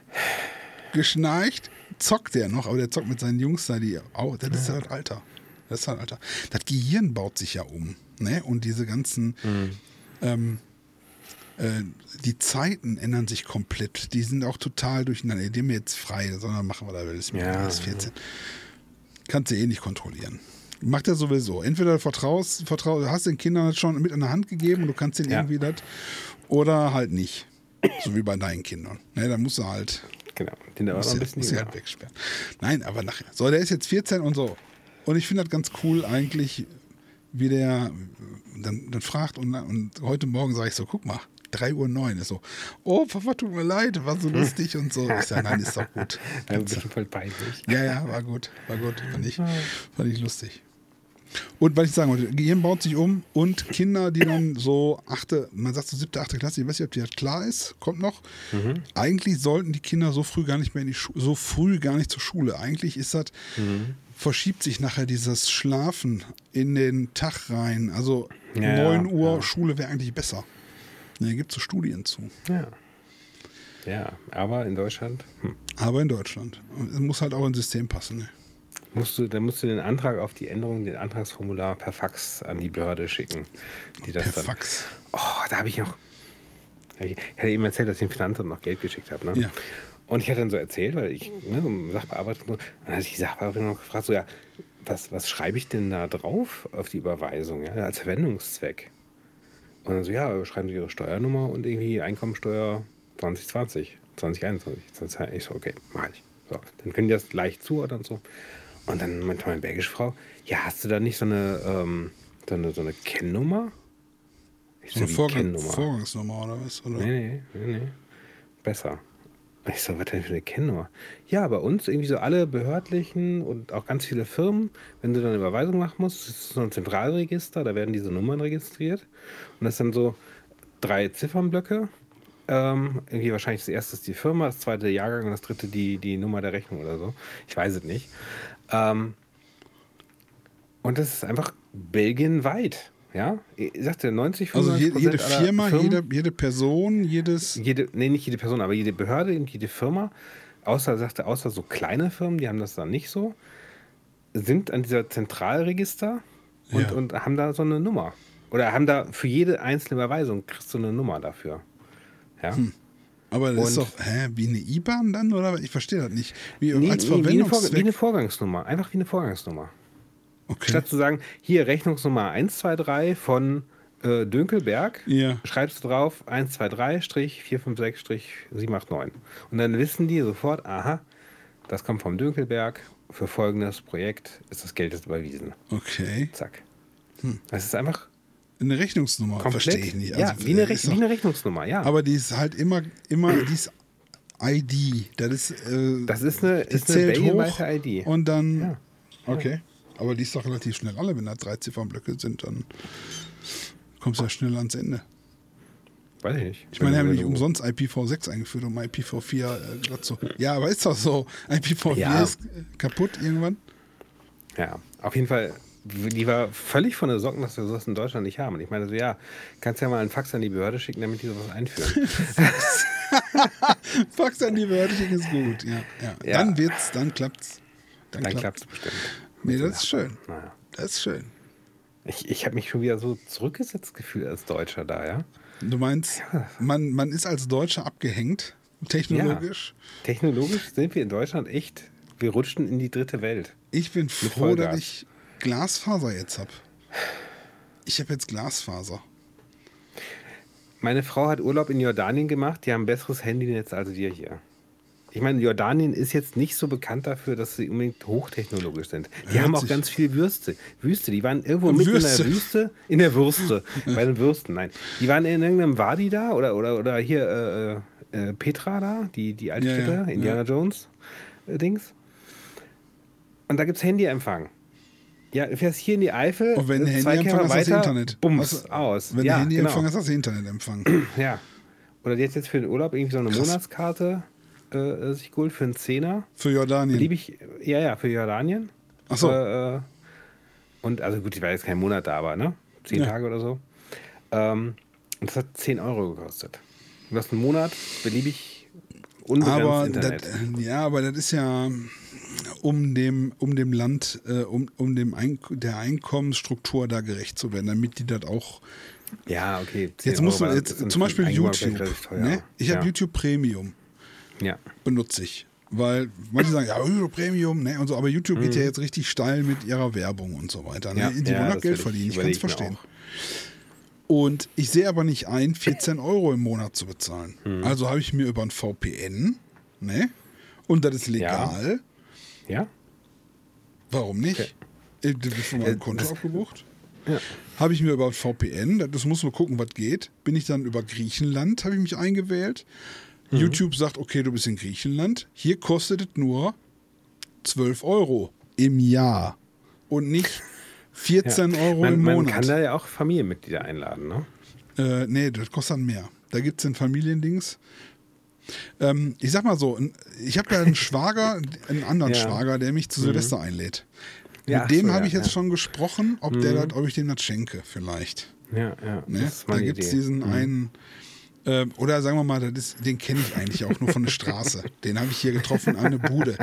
B: geschnarcht, zockt der noch, aber der zockt mit seinen Jungs da, die auch, das ist ja das Alter. Das ist halt Alter. Das Gehirn baut sich ja um. Ne? Und diese ganzen ähm, Äh, die Zeiten ändern sich komplett. Die sind auch total durcheinander. Die haben jetzt frei, sondern machen wir da das mit ja, 14. Kannst du eh nicht kontrollieren. Macht er sowieso. Entweder vertraust, vertraust, hast den Kindern das schon mit an der Hand gegeben und du kannst denen ja. irgendwie das, oder halt nicht. So wie bei deinen Kindern. Ne, da musst du halt.
A: Genau, den da auch ein bisschen
B: halt wegsperren. Nein, aber nachher. So, der ist jetzt 14 und so. Und ich finde das ganz cool eigentlich, wie der dann, dann fragt und, und heute Morgen sage ich so, guck mal, 3 Uhr 9 ist so, oh Papa, tut mir leid, war so lustig und so. Ich sage, nein, ist doch gut.
A: Ein bisschen voll peinlich.
B: Ja, ja, war gut, war gut, fand ich, fand ich lustig. Und was ich sagen wollte, Gehirn baut sich um und Kinder, die dann so achte, man sagt so siebte, achte Klasse, ich weiß nicht, ob die das klar ist, kommt noch. Mhm. Eigentlich sollten die Kinder so früh gar nicht mehr in die Schule, so früh gar nicht zur Schule. Eigentlich ist das, mhm. verschiebt sich nachher dieses Schlafen in den Tag rein. Also ja, 9 Uhr ja. Schule wäre eigentlich besser. Da gibt es so Studien zu.
A: Ja. Ja, aber in Deutschland. Hm.
B: Aber in Deutschland. Es muss halt auch ins System passen. Ne?
A: musst du, dann musst du den Antrag auf die Änderung, den Antragsformular per Fax an die Behörde schicken. Die
B: per
A: dann,
B: Fax?
A: Oh, da habe ich noch. Ich hatte eben erzählt, dass ich dem Finanzamt noch Geld geschickt habe. Ne? Ja. Und ich hatte dann so erzählt, weil ich ne, um Sachbearbeitung, und dann hatte ich die Sachbearbeiterin noch gefragt, so ja, was, was schreibe ich denn da drauf auf die Überweisung, ja, als Verwendungszweck? Und dann so, ja, schreiben Sie Ihre Steuernummer und irgendwie Einkommensteuer 2020, 2021. Ich so, okay, mach ich. So, dann können die das leicht zuordnen und so. Und dann meinte meine belgische Frau, ja, hast du da nicht so eine, ähm, so eine, so eine Kennnummer?
B: Ich so eine Vorgang Vorgangsnummer oder was? Oder?
A: Nee, nee, nee, nee. Besser. Ich so, was denn für eine Kennnummer? Ja, bei uns irgendwie so alle behördlichen und auch ganz viele Firmen, wenn du dann eine Überweisung machen musst, das ist so ein Zentralregister, da werden diese Nummern registriert. Und das sind so drei Ziffernblöcke. Ähm, irgendwie wahrscheinlich das erste ist die Firma, das zweite Jahrgang und das dritte die, die Nummer der Rechnung oder so. Ich weiß es nicht. Ähm, und das ist einfach belgienweit. Ja, ich sagte 90
B: Also jede, jede Firma, jede, jede Person, jedes.
A: Jede, nee, nicht jede Person, aber jede Behörde und jede Firma, außer, sagte, außer so kleine Firmen, die haben das dann nicht so, sind an dieser Zentralregister und, ja. und haben da so eine Nummer. Oder haben da für jede einzelne Überweisung kriegst du eine Nummer dafür. Ja. Hm.
B: Aber das und ist doch, hä, wie eine IBAN dann, oder? Ich verstehe das nicht. Wie, nee, als nee, wie, eine
A: wie eine Vorgangsnummer. Einfach wie eine Vorgangsnummer. Okay. Statt zu sagen, hier Rechnungsnummer 123 von äh, Dönkelberg, ja. schreibst du drauf 123-456-789. Und dann wissen die sofort, aha, das kommt vom Dönkelberg, für folgendes Projekt ist das Geld jetzt überwiesen.
B: Okay.
A: Zack. Hm. Das ist einfach
B: eine Rechnungsnummer, verstehe ich nicht.
A: Also, ja, wie eine, Rech wie eine, Rechnungsnummer, ja.
B: Aber die ist halt immer, immer, die ist ID. Das ist, äh,
A: das ist eine, ist eine ID.
B: Und dann, ja. okay. Aber die ist doch relativ schnell alle. Wenn da drei Ziffernblöcke sind, dann kommst du ja schnell ans Ende.
A: Weiß ich nicht.
B: Ich meine, wir haben nicht umsonst IPv6 eingeführt, um IPv4 äh, dazu. Ja, aber ist doch so. IPv4 ja. ist kaputt irgendwann.
A: Ja, auf jeden Fall die war völlig von der Socken, dass wir sowas in Deutschland nicht haben. Und ich meine so, ja, kannst ja mal einen Fax an die Behörde schicken, damit die sowas einführen.
B: Fax an die Behörde schicken ist gut, ja. ja. ja. Dann wird's, dann klappt's.
A: Dann, dann klappt es bestimmt.
B: Nee, das ist schön. Naja. Das ist schön.
A: Ich, ich habe mich schon wieder so zurückgesetzt gefühlt als Deutscher da, ja.
B: Du meinst, ja. man, man ist als Deutscher abgehängt, technologisch?
A: Ja. Technologisch sind wir in Deutschland echt, wir rutschen in die dritte Welt.
B: Ich bin froh, dass ich Glasfaser jetzt habe. Ich habe jetzt Glasfaser.
A: Meine Frau hat Urlaub in Jordanien gemacht. Die haben ein besseres Handynetz als wir hier. Ich meine, Jordanien ist jetzt nicht so bekannt dafür, dass sie unbedingt hochtechnologisch sind. Die Hört haben auch ganz viel Würste. Wüste, die waren irgendwo mitten in der Wüste, in der Würste, bei den Würsten, nein. Die waren in irgendeinem Wadi da oder, oder, oder hier äh, äh, Petra da, die, die alte ja, ja, Indiana ja. Jones äh, Dings. Und da gibt es Handyempfang. Ja, du fährst hier in die Eifel.
B: Und wenn Handyempfang ist das Internet.
A: Bums, was, aus.
B: Wenn ja, Handyempfang genau. ist das Internetempfang.
A: Ja. Oder die hat jetzt für den Urlaub irgendwie so eine Krass. Monatskarte äh, sich geholt für einen Zehner.
B: Für Jordanien.
A: ich, ja, ja, für Jordanien.
B: Ach so.
A: Äh, und also gut, ich war jetzt kein Monat da, aber ne? Zehn ja. Tage oder so. Ähm, und das hat 10 Euro gekostet. Du hast einen Monat beliebig unbegrenzt
B: aber
A: Internet.
B: Das, ja, aber das ist ja um dem, um dem Land, äh, um, um dem Eink der Einkommensstruktur da gerecht zu werden, damit die das auch
A: Ja, okay.
B: Jetzt musst du jetzt zum Beispiel YouTube. Ne? Ich habe YouTube Premium.
A: Ja.
B: Benutze ich. Weil manche sagen, ja, YouTube Premium, ne? Und so, aber YouTube mhm. geht ja jetzt richtig steil mit ihrer Werbung und so weiter. Ne?
A: Ja,
B: Die
A: ja,
B: wollen auch Geld verdienen, ich kann es verstehen. Und ich sehe aber nicht ein, 14 Euro im Monat zu bezahlen. Mhm. Also habe ich mir über ein VPN, ne? Und das ist legal.
A: Ja. ja?
B: Warum nicht? Okay. Äh, du bist von meinem Konto abgebucht. Ja. Habe ich mir über VPN, das muss man gucken, was geht. Bin ich dann über Griechenland, habe ich mich eingewählt. Mhm. YouTube sagt, okay, du bist in Griechenland. Hier kostet es nur 12 Euro im Jahr und nicht 14 ja. Euro
A: man,
B: im Monat.
A: Man kann da ja auch Familienmitglieder einladen, ne?
B: Äh, nee, das kostet dann mehr. Da gibt es den Familiendings. Ähm, ich sag mal so, ich habe da einen Schwager, einen anderen ja. Schwager, der mich zu Silvester mhm. einlädt. Ja, Mit dem so, habe ich jetzt schon gesprochen, ob, mhm. der dat, ob ich dem das schenke, vielleicht.
A: Ja, ja.
B: Ne? Da gibt es diesen mhm. einen. Äh, oder sagen wir mal, ist, den kenne ich eigentlich auch nur von der Straße. Den habe ich hier getroffen an der Bude.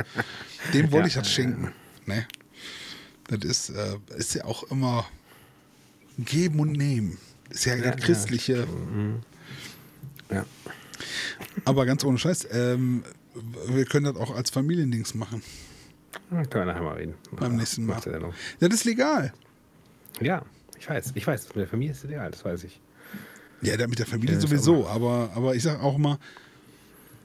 B: Dem wollte ich das schenken. Ne? Das ist, äh, ist ja auch immer geben und nehmen. Ist ja, ja das christliche.
A: Mhm. Ja.
B: Aber ganz ohne Scheiß, ähm, wir können das auch als Familiendings machen.
A: Können wir nachher mal reden.
B: Beim nächsten Mal. Das ist legal.
A: Ja, ich weiß. Ich weiß, mit der Familie ist es legal, das weiß ich.
B: Ja, mit der Familie ja, sowieso. Aber, aber ich sage auch mal,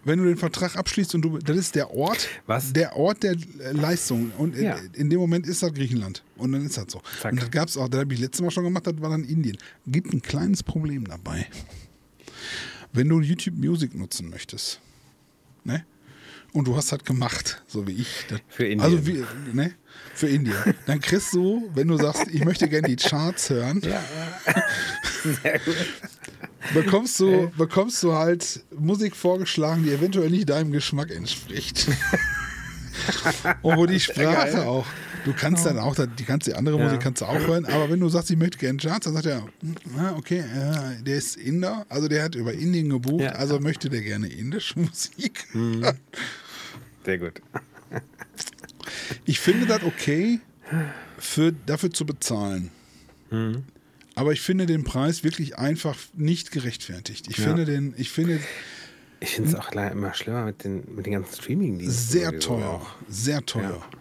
B: wenn du den Vertrag abschließt und du, das ist der Ort,
A: Was?
B: der Ort der Leistung. Und in, ja. in, dem Moment ist das Griechenland. Und dann ist das so. Zack. Und das gab es auch, das habe ich letztes Mal schon gemacht, das war dann Indien. Gibt ein kleines Problem dabei. Wenn du YouTube Music nutzen möchtest, ne? Und du hast das gemacht, so wie ich. Das,
A: für Indien.
B: Also wie, ne? Für Indien. Dann kriegst du, wenn du sagst, ich möchte gerne die Charts hören,
A: ja, ja. Sehr gut.
B: Bekommst du, bekommst du halt Musik vorgeschlagen, die eventuell nicht deinem Geschmack entspricht. Und wo die Sprache auch. Du kannst dann auch, die kannst die andere Musik kannst du auch hören, aber wenn du sagst, ich möchte gerne Charts, dann sagt er, ah, okay, äh, der ist Inder, also der hat über Indien gebucht, ja. also möchte der gerne indische Musik.
A: Mhm. Sehr gut.
B: Ich finde das okay, für, dafür zu bezahlen.
A: Mhm.
B: Aber ich finde den Preis wirklich einfach nicht gerechtfertigt. Ich ja. finde den, ich finde.
A: Ich finde es auch immer schlimmer mit den, mit den ganzen Streaming-Diensten.
B: Sehr teuer. Sehr teuer. Ja.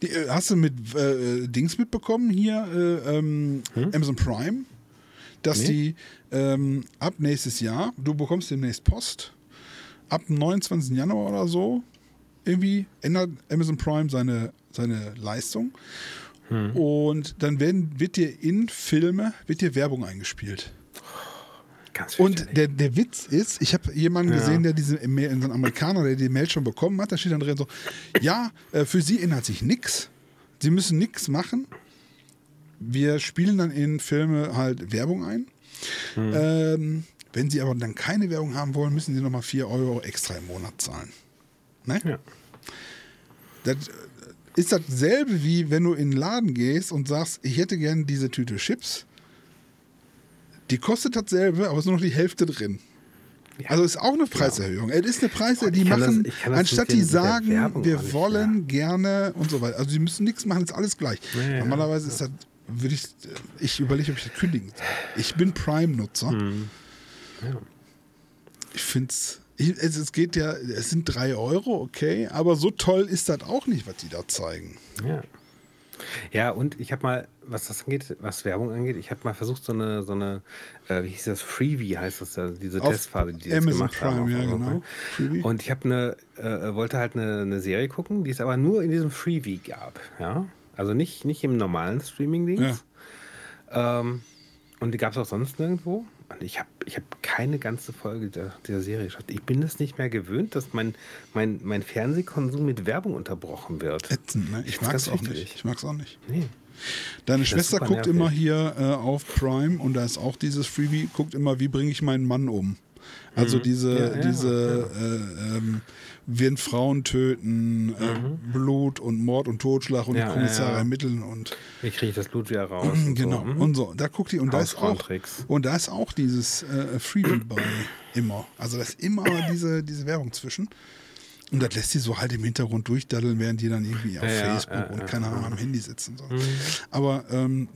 B: Die, äh, hast du mit äh, Dings mitbekommen hier, äh, ähm, hm? Amazon Prime, dass nee. die ähm, ab nächstes Jahr, du bekommst demnächst Post, ab dem 29. Januar oder so, irgendwie ändert Amazon Prime seine, seine Leistung. Hm. Und dann werden, wird dir in Filme, wird dir Werbung eingespielt. Und der, der Witz ist, ich habe jemanden ja. gesehen, der diese Mail, einen Amerikaner, der die Mail schon bekommen hat, da steht dann drin so, ja, äh, für sie ändert sich nichts. Sie müssen nichts machen. Wir spielen dann in Filme halt Werbung ein. Hm. Ähm, wenn sie aber dann keine Werbung haben wollen, müssen sie nochmal 4 Euro extra im Monat zahlen. Ne?
A: Ja.
B: Das ist dasselbe wie wenn du in den Laden gehst und sagst, ich hätte gerne diese Tüte Chips die kostet dasselbe, aber ist nur noch die Hälfte drin. Ja, also ist auch eine Preiserhöhung. Es ist eine Preiserhöhung, die machen, das, anstatt die sagen, wir wollen nicht, ja. gerne und so weiter. Also sie müssen nichts machen, ist alles gleich. Ja, Normalerweise ist das, würde ich, ich überlege, ob ich das kündigen soll. Ich bin Prime-Nutzer.
A: Hm.
B: Ich finde es, es geht ja, es sind drei Euro, okay, aber so toll ist das auch nicht, was die da zeigen.
A: Ja. Ja, und ich habe mal, was das angeht, was Werbung angeht, ich habe mal versucht, so eine, so eine, äh, wie hieß das, Freebie heißt das ja, diese auf Testphase, die die jetzt gemacht Prime, haben.
B: Ja, genau.
A: Freebie. Und ich habe eine, äh, wollte halt eine, eine Serie gucken, die es aber nur in diesem Freebie gab. Ja? Also nicht, nicht im normalen Streaming-Ding. Ja. Ähm, und die gab es auch sonst nirgendwo. Und ich habe ich hab keine ganze Folge der, dieser Serie geschaut. Ich bin es nicht mehr gewöhnt, dass mein, mein, mein Fernsehkonsum mit Werbung unterbrochen wird.
B: Ätzend, ne? Ich, mag es auch nicht. Ich mag es auch nicht.
A: Nee.
B: Deine das Schwester guckt nervig. immer hier äh, auf Prime und da ist auch dieses Freebie, guckt immer, wie bringe ich meinen Mann um. Also mhm. diese, ja, ja, diese ja. Äh, ähm, werden Frauen töten, äh, mhm. Blut und Mord und Totschlag und die Kommissare ermitteln und
A: wie kriege ich das Blut wieder raus?
B: genau
A: so.
B: Mhm. und so. Da guckt die und da ist auch und da ist auch dieses äh, Freebie bei immer. Also da ist immer diese diese Werbung zwischen. Und das lässt sie so halt im Hintergrund durchdaddeln, während die dann irgendwie auf Facebook und keine Ahnung am Handy sitzen. So.
A: Mhm.
B: Aber ähm,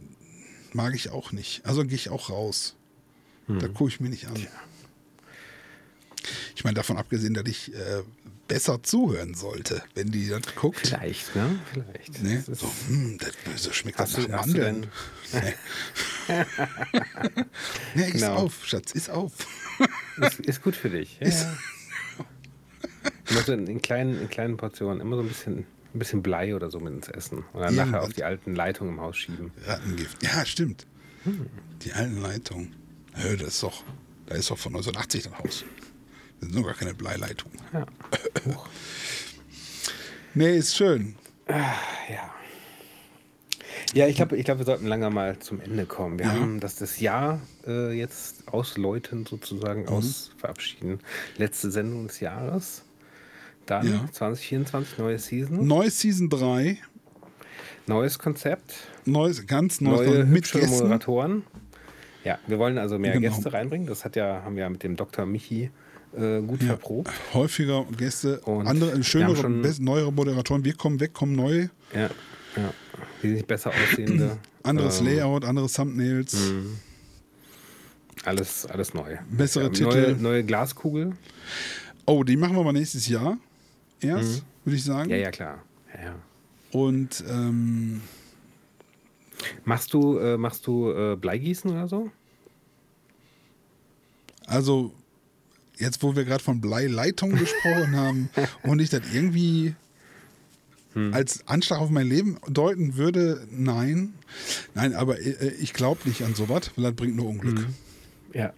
B: mag ich auch nicht. Also gehe ich auch raus. Hm. Da gucke ich mir nicht an. Ja. Ich meine, davon abgesehen, dass ich äh, besser zuhören sollte, wenn die das guckt.
A: Vielleicht, ne? Vielleicht.
B: Nee? So, hm, das, so schmeckt hast das nach Mandeln. Nee. nee, genau. ist auf, Schatz, ist auf.
A: ist, ist gut für dich. Ja, ja. Immer so in, in, kleinen, in kleinen Portionen, immer so ein bisschen, ein bisschen Blei oder so mit ins Essen. Und dann nachher auf die alten Leitungen im Haus schieben.
B: Rattengift. Ja, stimmt. Hm. Die alten Leitungen. Ja, das ist doch, da ist doch von 1980 das Haus. Das sind nur gar keine Bleileitungen. Ja. nee, ist schön.
A: Ah, ja. Ja, ich glaube, ich glaub, wir sollten langsam mal zum Ende kommen. Wir ja. haben das, das Jahr äh, jetzt ausläuten, sozusagen, mhm. aus verabschieden. Letzte Sendung des Jahres. Dann ja. 2024, neue Season.
B: Neue Season 3.
A: Neues Konzept.
B: Neues, ganz neues
A: Neue mit Moderatoren. Ja, wir wollen also mehr genau. Gäste reinbringen. Das hat ja, haben wir ja mit dem Dr. Michi äh, gut ja, verprobt.
B: Häufiger Gäste, und andere, schönere, neuere Moderatoren. Wir kommen weg, kommen neue.
A: Ja, ja. Wesentlich besser aussehende.
B: Anderes ähm, Layout, andere Thumbnails. Mh.
A: Alles, alles neu.
B: Bessere ja,
A: Titel. Neue, neue, Glaskugel.
B: Oh, die machen wir mal nächstes Jahr. Erst, mhm. würde ich sagen.
A: Ja, ja, klar. Ja, ja.
B: Und ähm,
A: machst du, äh, machst du äh, Bleigießen oder so?
B: Also, jetzt wo wir gerade von Bleileitung gesprochen haben und ich das irgendwie hm. als Anschlag auf mein Leben deuten würde, nein. Nein, aber äh, ich glaube nicht an sowas, weil das bringt nur Unglück. Hm.
A: Ja.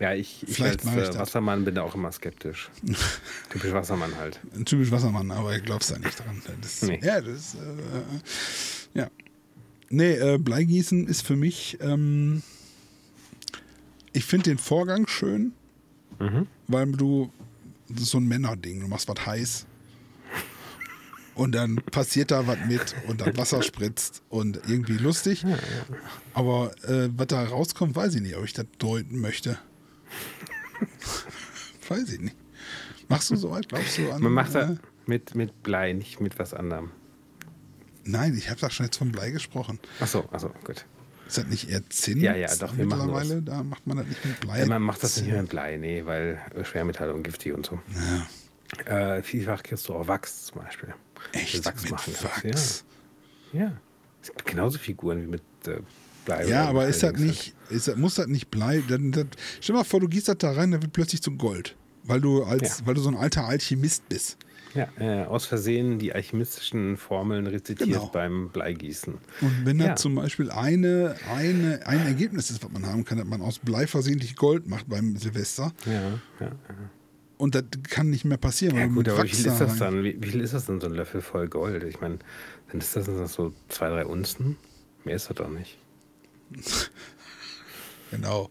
A: Ja, ich, ich als äh, Wassermann bin da auch immer skeptisch. Typisch Wassermann halt.
B: Typisch Wassermann, aber ich glaub's da nicht dran. Das, nee. Ja, das äh, ja. Nee, äh, Bleigießen ist für mich, ähm, ich finde den Vorgang schön, mhm. weil du, das ist so ein Männerding, du machst was heiß und dann passiert da was mit und dann Wasser spritzt und irgendwie lustig. Aber äh, was da rauskommt, weiß ich nicht, ob ich das deuten möchte. weiß ich nicht. Machst du so weit? Glaubst du
A: an? Man macht das äh, mit, mit Blei, nicht mit was anderem.
B: Nein, ich habe da schon jetzt von Blei gesprochen.
A: Achso, achso, gut.
B: Ist das nicht eher Zinn?
A: Ja, ja, doch, wir
B: mittlerweile? Machen das. Da macht man das nicht mit Blei. Ja,
A: man macht das nicht mit Blei, nee, weil Schwermetalle und giftig und so. Ja. Äh, vielfach kriegst du auch Wachs zum Beispiel.
B: Echt? Wachs mit machen Wachs?
A: Ja. ja. Es gibt genauso Figuren wie mit äh, Blei.
B: Ja, aber ist das nicht, ist das, muss das nicht Blei? Dann, das, stell mal vor, du gießt das da rein, dann wird plötzlich zu Gold. Weil du, als, ja. weil du so ein alter Alchemist bist.
A: Ja, äh, aus Versehen die alchemistischen Formeln rezitiert genau. beim Bleigießen.
B: Und wenn ja. da zum Beispiel eine, eine, ein Ergebnis ist, was man haben kann, dass man aus Blei versehentlich Gold macht beim Silvester.
A: Ja, ja, ja.
B: Und das kann nicht mehr passieren.
A: Ja, gut, aber wie viel ist das dann? Wie, wie, viel ist das denn, so ein Löffel voll Gold? Ich meine, dann ist das so zwei, drei Unzen. Mehr ist das doch nicht.
B: genau.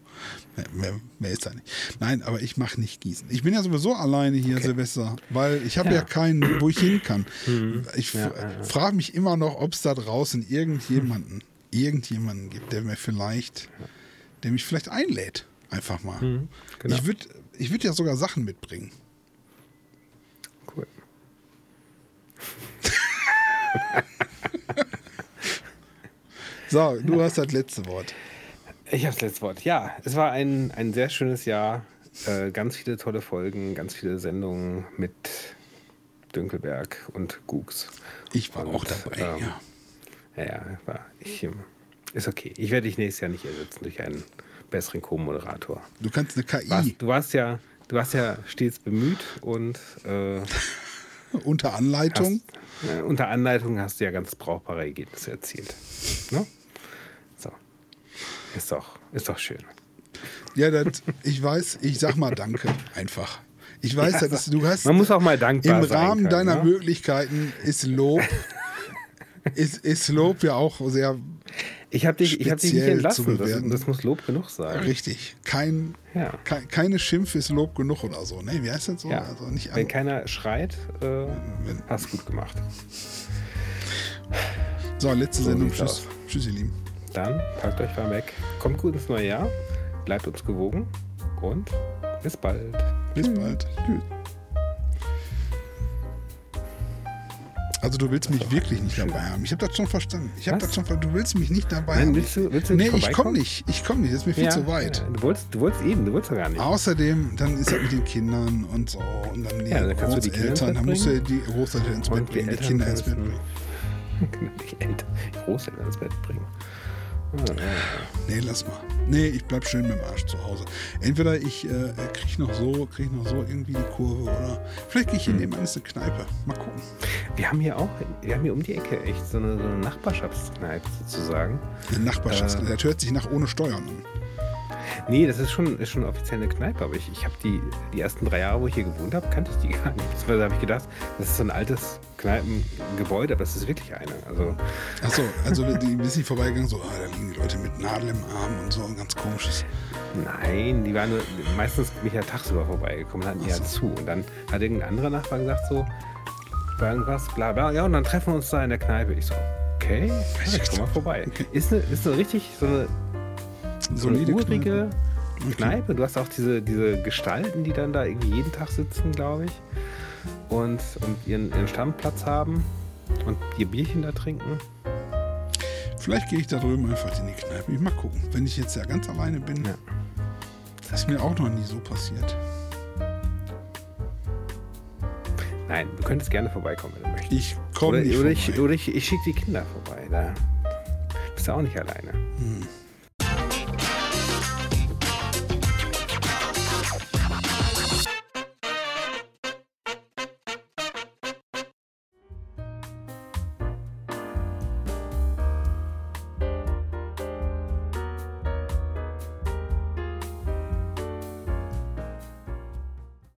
B: Mehr, mehr, ist da nicht. Nein, aber ich mache nicht Gießen. Ich bin ja sowieso alleine hier, okay. Silvester, weil ich habe ja. ja. keinen, wo ich hin kann. Mhm. Ich ja, ja, frage mich immer noch, ob es da draußen irgendjemanden, irgendjemanden gibt, der mir vielleicht, der mich vielleicht einlädt. Einfach mal. Mhm, genau. Ich würde ich würde ja sogar Sachen mitbringen.
A: Cool.
B: so, du hast das letzte Wort.
A: Ich habe das letzte Wort. Ja, es war ein, ein sehr schönes Jahr. Äh, ganz viele tolle Folgen, ganz viele Sendungen mit Dünkelberg und Gooks.
B: Ich war und, auch dabei, ähm,
A: ja. Ja, ja, war, ich, ist okay. Ich werde dich nächstes Jahr nicht ersetzen durch einen besseren Co-Moderator.
B: Du kannst eine KI.
A: Warst, du warst ja, du warst ja stets bemüht und äh,
B: unter Anleitung.
A: Hast, äh, unter Anleitung hast du ja ganz brauchbare Ergebnisse erzielt. Ne? Ist doch, ist doch schön.
B: Ja, das, ich weiß, ich sag mal Danke einfach. Ich weiß, ja, dass du hast.
A: Man muss auch mal dankbar
B: Im Rahmen können, deiner ne? Möglichkeiten ist Lob, ist, ist Lob ja auch sehr
A: ich habe dich, hab dich nicht entlassen. Das, das, muss Lob genug sein.
B: Richtig. Kein, ja. ke keine Schimpf ist Lob genug oder so. Ne? Wie heißt das so?
A: Ja. Also nicht Wenn keiner schreit, äh, hast du gut gemacht.
B: So, letzte so Sendung. Tschüss. Tschüss, ihr Lieben.
A: Dann packt euch mal weg. Kommt gut ins neue Jahr. Bleibt uns gewogen. Und bis bald.
B: Bis Tschüss. bald. Tschüss. Also du willst mich wirklich nicht dabei haben. Ich habe das schon verstanden. Ich habe das schon verstanden. Du willst mich nicht dabei
A: Nein,
B: haben.
A: willst du, willst du
B: nee,
A: nicht
B: ich komme nicht. Ich komme nicht. Das ist mir viel
A: Ja,
B: zu weit.
A: ja, Du wolltest, du wolltest eben, du wolltest doch gar nicht.
B: Außerdem, dann ist das mit den Kindern und so. Und dann die
A: Ja, dann kannst du die. Bett
B: Dann musst du
A: bringen.
B: die Großeltern ins Bett
A: die
B: bringen, die
A: Eltern
B: Kinder ins Bett bringen.
A: Genau, die Eltern, die Großeltern ins Bett bringen.
B: Nee, lass mal. Nee, ich bleib schön mit dem Arsch zu Hause. Entweder ich äh, krieg noch so, krieg noch so irgendwie die Kurve oder vielleicht gehe ich hier
A: Hm.
B: nebenan ist eine Kneipe. Mal gucken.
A: Wir haben hier auch, wir haben hier um die Ecke echt so eine, so eine Nachbarschaftskneipe sozusagen.
B: Eine Nachbarschaft.
A: Äh.
B: Das hört sich nach ohne Steuern an.
A: Nee, das ist schon, ist schon offiziell eine Kneipe, aber ich, ich habe die, die ersten drei Jahre, wo ich hier gewohnt habe, kannte ich die gar nicht. Beziehungsweise habe ich gedacht, das ist so ein altes Kneipengebäude, aber das ist wirklich eine. Also,
B: Achso, also die die sind vorbeigegangen, so, ah, da liegen die Leute mit Nadel im Arm und so, ganz komisches.
A: nein, die waren nur, meistens bin ich ja tagsüber vorbeigekommen hatten die
B: so.
A: zu. Und dann hat irgendein anderer Nachbar gesagt so, irgendwas, bla bla, ja, und dann treffen wir uns da in der Kneipe. Ich so, okay, ja, ich komm mal vorbei. Ist eine, ist eine richtig so eine, so eine
B: Solide
A: urige
B: Okay.
A: Kneipe. Du hast auch diese, diese Gestalten, die dann da irgendwie jeden Tag sitzen, glaube ich. Und, und ihren, ihren Stammplatz haben und ihr Bierchen da trinken.
B: Vielleicht gehe ich da drüben einfach in die Kneipe. Ich mal gucken. Wenn ich jetzt ja ganz alleine bin,
A: Ja.
B: das ist mir auch noch nie so passiert.
A: Nein, du könntest gerne vorbeikommen, wenn du möchtest.
B: Ich komme nicht
A: oder,
B: vorbei.
A: ich, oder ich, ich schicke die Kinder vorbei. Da bist du auch nicht alleine.